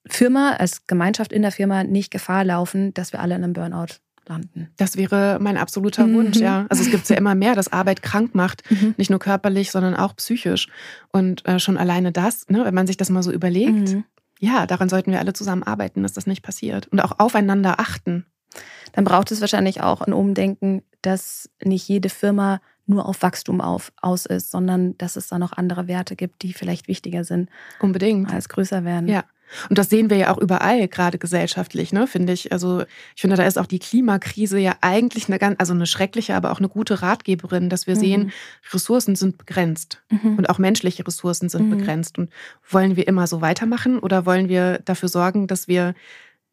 Firma, als Gemeinschaft in der Firma nicht Gefahr laufen, dass wir alle in einem Burnout landen. Das wäre mein absoluter mhm. Wunsch, ja. Also es gibt ja immer mehr, dass Arbeit krank macht, mhm. nicht nur körperlich, sondern auch psychisch. Und äh, schon alleine das, ne, wenn man sich das mal so überlegt, mhm. ja, daran sollten wir alle zusammen arbeiten, dass das nicht passiert und auch aufeinander achten. Dann braucht es wahrscheinlich auch ein Umdenken, dass nicht jede Firma nur auf Wachstum auf, aus ist, sondern dass es da noch andere Werte gibt, die vielleicht wichtiger sind. Unbedingt. Als größer werden. Ja. Und das sehen wir ja auch überall, gerade gesellschaftlich, ne, finde ich. Also ich finde, da ist auch die Klimakrise ja eigentlich eine ganz, also eine schreckliche, aber auch eine gute Ratgeberin, dass wir mhm. sehen, Ressourcen sind begrenzt mhm. und auch menschliche Ressourcen sind mhm. begrenzt. Und wollen wir immer so weitermachen oder wollen wir dafür sorgen, dass wir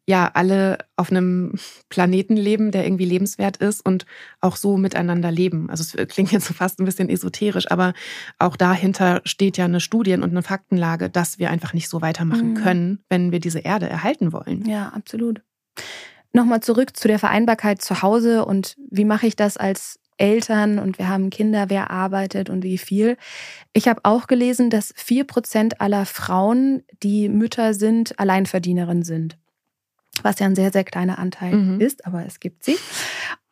ja alle auf einem Planeten leben, der irgendwie lebenswert ist und auch so miteinander leben. Also es klingt jetzt fast ein bisschen esoterisch, aber auch dahinter steht ja eine Studien- und eine Faktenlage, dass wir einfach nicht so weitermachen mhm. können, wenn wir diese Erde erhalten wollen. Ja, absolut. Nochmal zurück zu der Vereinbarkeit zu Hause und wie mache ich das als Eltern und wir haben Kinder, wer arbeitet und wie viel. Ich habe auch gelesen, dass vier Prozent aller Frauen, die Mütter sind, Alleinverdienerinnen sind was ja ein sehr, sehr kleiner Anteil mhm. ist, aber es gibt sie.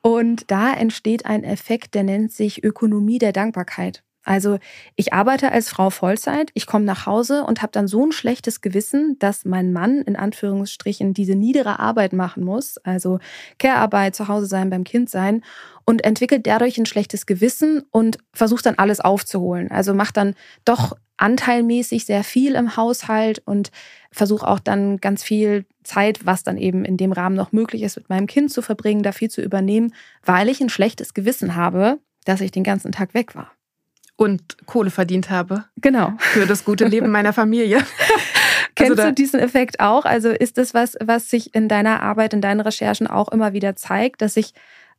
Und da entsteht ein Effekt, der nennt sich Ökonomie der Dankbarkeit. Also ich arbeite als Frau Vollzeit, ich komme nach Hause und habe dann so ein schlechtes Gewissen, dass mein Mann in Anführungsstrichen diese niedere Arbeit machen muss, also Care-Arbeit, zu Hause sein, beim Kind sein und entwickelt dadurch ein schlechtes Gewissen und versucht dann alles aufzuholen. Also macht dann doch anteilmäßig sehr viel im Haushalt und versuche auch dann ganz viel Zeit, was dann eben in dem Rahmen noch möglich ist, mit meinem Kind zu verbringen, da viel zu übernehmen, weil ich ein schlechtes Gewissen habe, dass ich den ganzen Tag weg war. Und Kohle verdient habe. Genau. Für das gute Leben meiner Familie. Kennst also du diesen Effekt auch? Also ist das was, was sich in deiner Arbeit, in deinen Recherchen auch immer wieder zeigt, dass sich,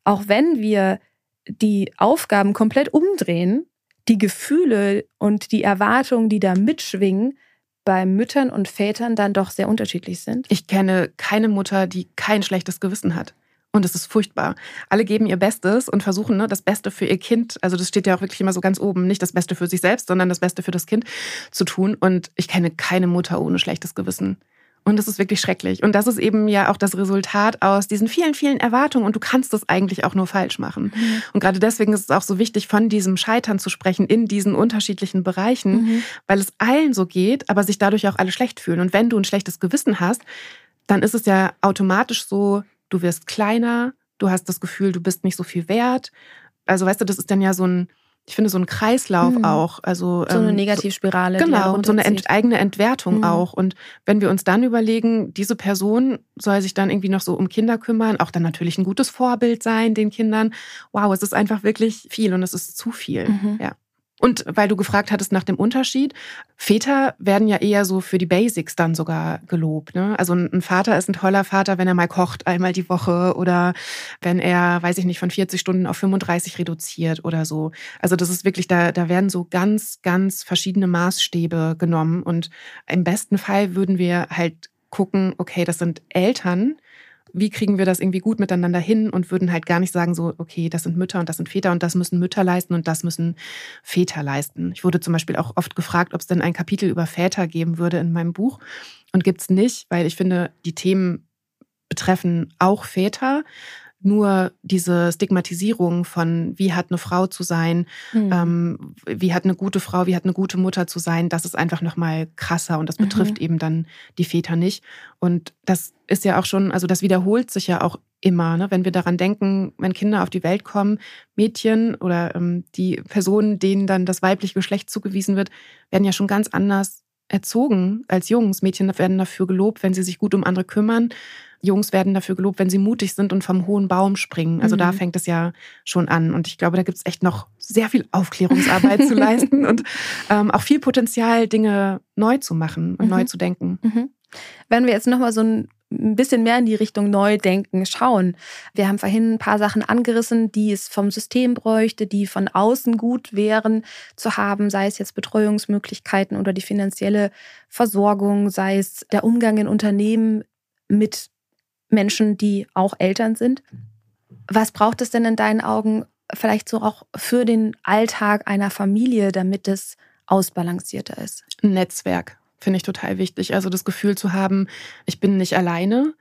auch wenn wir die Aufgaben komplett umdrehen, die Gefühle und die Erwartungen, die da mitschwingen, bei Müttern und Vätern dann doch sehr unterschiedlich sind? Ich kenne keine Mutter, die kein schlechtes Gewissen hat. Und es ist furchtbar. Alle geben ihr Bestes und versuchen ne, das Beste für ihr Kind, also das steht ja auch wirklich immer so ganz oben, nicht das Beste für sich selbst, sondern das Beste für das Kind zu tun. Und ich kenne keine Mutter ohne schlechtes Gewissen. Und das ist wirklich schrecklich. Und das ist eben ja auch das Resultat aus diesen vielen, vielen Erwartungen. Und du kannst das eigentlich auch nur falsch machen. Mhm. Und gerade deswegen ist es auch so wichtig, von diesem Scheitern zu sprechen in diesen unterschiedlichen Bereichen, mhm. weil es allen so geht, aber sich dadurch auch alle schlecht fühlen. Und wenn du ein schlechtes Gewissen hast, dann ist es ja automatisch so, du wirst kleiner, du hast das Gefühl, du bist nicht so viel wert. Also weißt du, das ist dann ja so ein, ich finde, so ein Kreislauf mhm. auch. Also, so eine ähm, Negativspirale. So, genau, und so eine ent eigene Entwertung mhm. auch. Und wenn wir uns dann überlegen, diese Person soll sich dann irgendwie noch so um Kinder kümmern, auch dann natürlich ein gutes Vorbild sein den Kindern. Wow, es ist einfach wirklich viel und es ist zu viel. Mhm. Ja. Und weil du gefragt hattest nach dem Unterschied, Väter werden ja eher so für die Basics dann sogar gelobt. Ne? Also ein Vater ist ein toller Vater, wenn er mal kocht einmal die Woche oder wenn er, weiß ich nicht, von 40 Stunden auf 35 reduziert oder so. Also das ist wirklich, da, da werden so ganz, ganz verschiedene Maßstäbe genommen. Und im besten Fall würden wir halt gucken, okay, das sind Eltern, wie kriegen wir das irgendwie gut miteinander hin und würden halt gar nicht sagen so, okay, das sind Mütter und das sind Väter und das müssen Mütter leisten und das müssen Väter leisten. Ich wurde zum Beispiel auch oft gefragt, ob es denn ein Kapitel über Väter geben würde in meinem Buch und gibt es nicht, weil ich finde, die Themen betreffen auch Väter, nur diese Stigmatisierung von, wie hat eine Frau zu sein, mhm. ähm, wie hat eine gute Frau, wie hat eine gute Mutter zu sein, das ist einfach nochmal krasser und das mhm. betrifft mhm. eben dann die Väter nicht. Und das ist ja auch schon, also das wiederholt sich ja auch immer, ne? wenn wir daran denken, wenn Kinder auf die Welt kommen, Mädchen oder ähm, die Personen, denen dann das weibliche Geschlecht zugewiesen wird, werden ja schon ganz anders erzogen als Jungs. Mädchen werden dafür gelobt, wenn sie sich gut um andere kümmern. Jungs werden dafür gelobt, wenn sie mutig sind und vom hohen Baum springen. Also mhm. da fängt es ja schon an. Und ich glaube, da gibt es echt noch sehr viel Aufklärungsarbeit zu leisten und ähm, auch viel Potenzial, Dinge neu zu machen und mhm. neu zu denken. Mhm. Wenn wir jetzt nochmal so ein bisschen mehr in die Richtung Neudenken schauen. Wir haben vorhin ein paar Sachen angerissen, die es vom System bräuchte, die von außen gut wären zu haben, sei es jetzt Betreuungsmöglichkeiten oder die finanzielle Versorgung, sei es der Umgang in Unternehmen mit Menschen, die auch Eltern sind. Was braucht es denn in deinen Augen vielleicht so auch für den Alltag einer Familie, damit es ausbalancierter ist? Netzwerk finde ich total wichtig. Also das Gefühl zu haben, ich bin nicht alleine,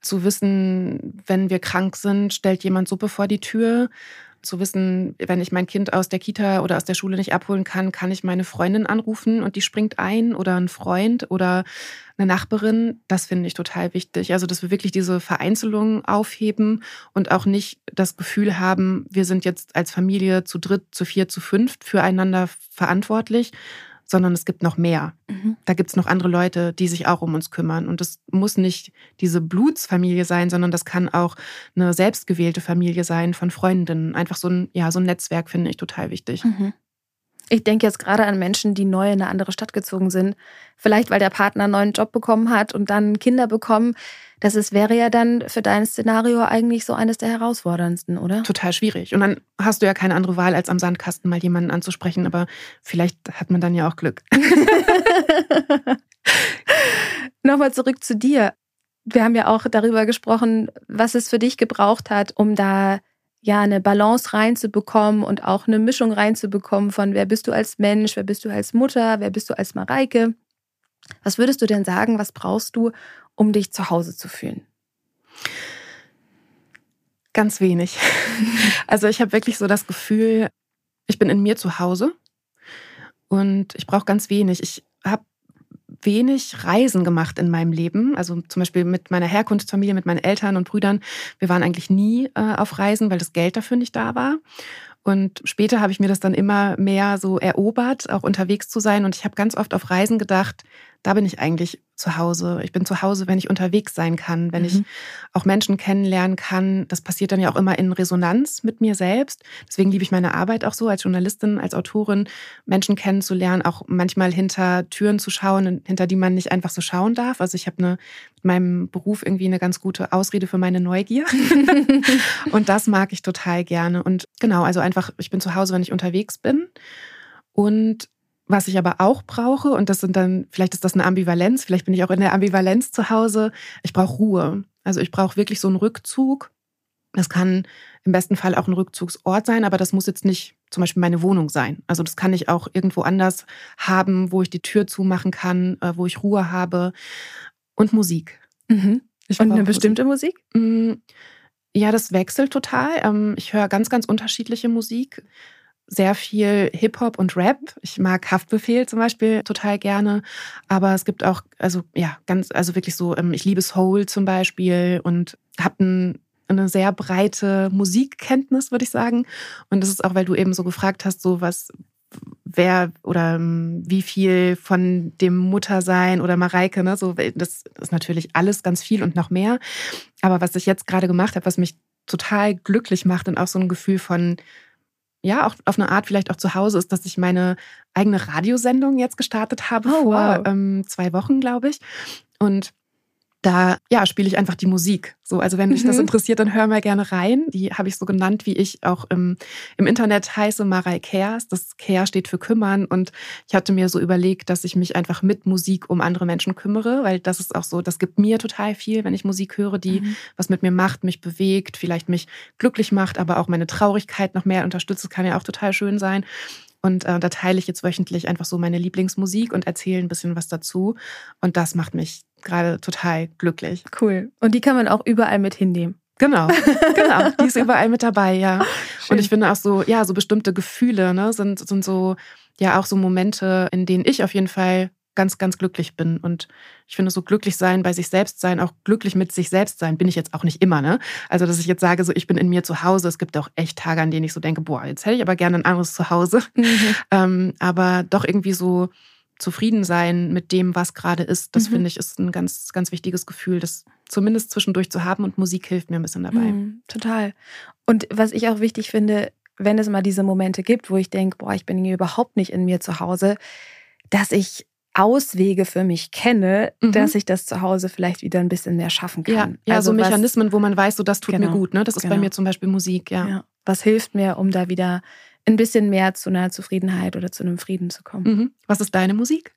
zu wissen, wenn wir krank sind, stellt jemand Suppe vor die Tür zu wissen, wenn ich mein Kind aus der Kita oder aus der Schule nicht abholen kann, kann ich meine Freundin anrufen und die springt ein oder ein Freund oder eine Nachbarin. Das finde ich total wichtig. Also, dass wir wirklich diese Vereinzelung aufheben und auch nicht das Gefühl haben, wir sind jetzt als Familie zu dritt, zu vier, zu fünft füreinander verantwortlich, sondern es gibt noch mehr. Mhm. Da gibt es noch andere Leute, die sich auch um uns kümmern. Und es muss nicht diese Blutsfamilie sein, sondern das kann auch eine selbstgewählte Familie sein von Freundinnen. Einfach so ein, ja, so ein Netzwerk finde ich total wichtig. Mhm. Ich denke jetzt gerade an Menschen, die neu in eine andere Stadt gezogen sind. Vielleicht, weil der Partner einen neuen Job bekommen hat und dann Kinder bekommen. Das ist, wäre ja dann für dein Szenario eigentlich so eines der herausforderndsten, oder? Total schwierig. Und dann hast du ja keine andere Wahl, als am Sandkasten mal jemanden anzusprechen. Aber vielleicht hat man dann ja auch Glück. Nochmal zurück zu dir. Wir haben ja auch darüber gesprochen, was es für dich gebraucht hat, um da ja eine Balance reinzubekommen und auch eine Mischung reinzubekommen von wer bist du als Mensch, wer bist du als Mutter, wer bist du als Mareike. Was würdest du denn sagen, was brauchst du, um dich zu Hause zu fühlen? Ganz wenig. Also ich habe wirklich so das Gefühl, ich bin in mir zu Hause und ich brauche ganz wenig. Ich habe wenig Reisen gemacht in meinem Leben. Also zum Beispiel mit meiner Herkunftsfamilie, mit meinen Eltern und Brüdern. Wir waren eigentlich nie äh, auf Reisen, weil das Geld dafür nicht da war. Und später habe ich mir das dann immer mehr so erobert, auch unterwegs zu sein. Und ich habe ganz oft auf Reisen gedacht, da bin ich eigentlich zu Hause. Ich bin zu Hause, wenn ich unterwegs sein kann, wenn mhm. ich auch Menschen kennenlernen kann. Das passiert dann ja auch immer in Resonanz mit mir selbst. Deswegen liebe ich meine Arbeit auch so als Journalistin, als Autorin, Menschen kennenzulernen, auch manchmal hinter Türen zu schauen, hinter die man nicht einfach so schauen darf. Also ich habe eine, mit meinem Beruf irgendwie eine ganz gute Ausrede für meine Neugier. und das mag ich total gerne. Und genau, also einfach, ich bin zu Hause, wenn ich unterwegs bin. Und was ich aber auch brauche, und das sind dann, vielleicht ist das eine Ambivalenz, vielleicht bin ich auch in der Ambivalenz zu Hause, ich brauche Ruhe. Also ich brauche wirklich so einen Rückzug. Das kann im besten Fall auch ein Rückzugsort sein, aber das muss jetzt nicht zum Beispiel meine Wohnung sein. Also das kann ich auch irgendwo anders haben, wo ich die Tür zumachen kann, äh, wo ich Ruhe habe. Und Musik. Mhm. und eine bestimmte Musik? Musik? Mm, ja, das wechselt total. Ähm, ich höre ganz, ganz unterschiedliche Musik sehr viel Hip-Hop und Rap. Ich mag Haftbefehl zum Beispiel total gerne. Aber es gibt auch, also ja, ganz, also wirklich so, ähm, ich liebe Soul zum Beispiel und habe ein, eine sehr breite Musikkenntnis, würde ich sagen. Und das ist auch, weil du eben so gefragt hast, so was, wer oder ähm, wie viel von dem Muttersein oder Mareike, ne, so, das ist natürlich alles ganz viel und noch mehr. Aber was ich jetzt gerade gemacht habe, was mich total glücklich macht und auch so ein Gefühl von ja, auch auf eine Art vielleicht auch zu Hause ist, dass ich meine eigene Radiosendung jetzt gestartet habe oh, vor wow. ähm, zwei Wochen, glaube ich. Und da ja, spiele ich einfach die Musik. So, also wenn dich das mhm. interessiert, dann hör mal gerne rein. Die habe ich so genannt, wie ich auch im, im Internet heiße, Marei Cares. Das Care steht für kümmern. Und ich hatte mir so überlegt, dass ich mich einfach mit Musik um andere Menschen kümmere, weil das ist auch so, das gibt mir total viel, wenn ich Musik höre, die mhm. was mit mir macht, mich bewegt, vielleicht mich glücklich macht, aber auch meine Traurigkeit noch mehr unterstützt. Das kann ja auch total schön sein. Und äh, da teile ich jetzt wöchentlich einfach so meine Lieblingsmusik und erzähle ein bisschen was dazu. Und das macht mich gerade total glücklich. Cool. Und die kann man auch überall mit hinnehmen. Genau, genau. Die ist überall mit dabei, ja. Schön. Und ich finde auch so, ja, so bestimmte Gefühle, ne, sind, sind so, ja, auch so Momente, in denen ich auf jeden Fall ganz, ganz glücklich bin. Und ich finde so glücklich sein, bei sich selbst sein, auch glücklich mit sich selbst sein, bin ich jetzt auch nicht immer, ne? Also, dass ich jetzt sage, so, ich bin in mir zu Hause. Es gibt auch echt Tage, an denen ich so denke, boah, jetzt hätte ich aber gerne ein anderes Zuhause. Mhm. Ähm, aber doch irgendwie so, zufrieden sein mit dem, was gerade ist, das mhm. finde ich ist ein ganz, ganz wichtiges Gefühl, das zumindest zwischendurch zu haben und Musik hilft mir ein bisschen dabei. Mhm, total. Und was ich auch wichtig finde, wenn es mal diese Momente gibt, wo ich denke, boah, ich bin hier überhaupt nicht in mir zu Hause, dass ich Auswege für mich kenne, mhm. dass ich das zu Hause vielleicht wieder ein bisschen mehr schaffen kann. Ja, ja also so Mechanismen, was, wo man weiß, so das tut genau, mir gut. Ne? Das ist genau. bei mir zum Beispiel Musik, ja. ja. Was hilft mir, um da wieder ein bisschen mehr zu einer Zufriedenheit oder zu einem Frieden zu kommen. Mhm. Was ist deine Musik?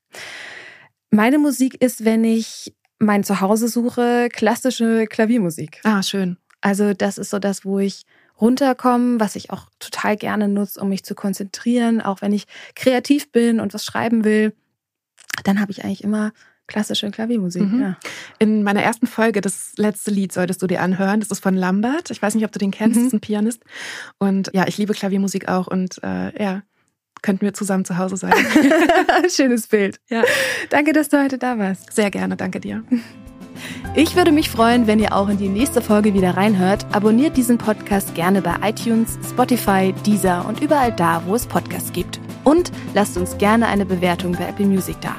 Meine Musik ist, wenn ich mein Zuhause suche, klassische Klaviermusik. Ah, schön. Also das ist so das, wo ich runterkomme, was ich auch total gerne nutze, um mich zu konzentrieren, auch wenn ich kreativ bin und was schreiben will. Dann habe ich eigentlich immer Klassische Klaviermusik, mhm. ja. In meiner ersten Folge, das letzte Lied solltest du dir anhören. Das ist von Lambert. Ich weiß nicht, ob du den kennst, mhm. das ist ein Pianist. Und ja, ich liebe Klaviermusik auch und äh, ja, könnten wir zusammen zu Hause sein. Schönes Bild. Ja. Danke, dass du heute da warst. Sehr gerne, danke dir. Ich würde mich freuen, wenn ihr auch in die nächste Folge wieder reinhört. Abonniert diesen Podcast gerne bei iTunes, Spotify, Deezer und überall da, wo es Podcasts gibt. Und lasst uns gerne eine Bewertung bei Apple Music da.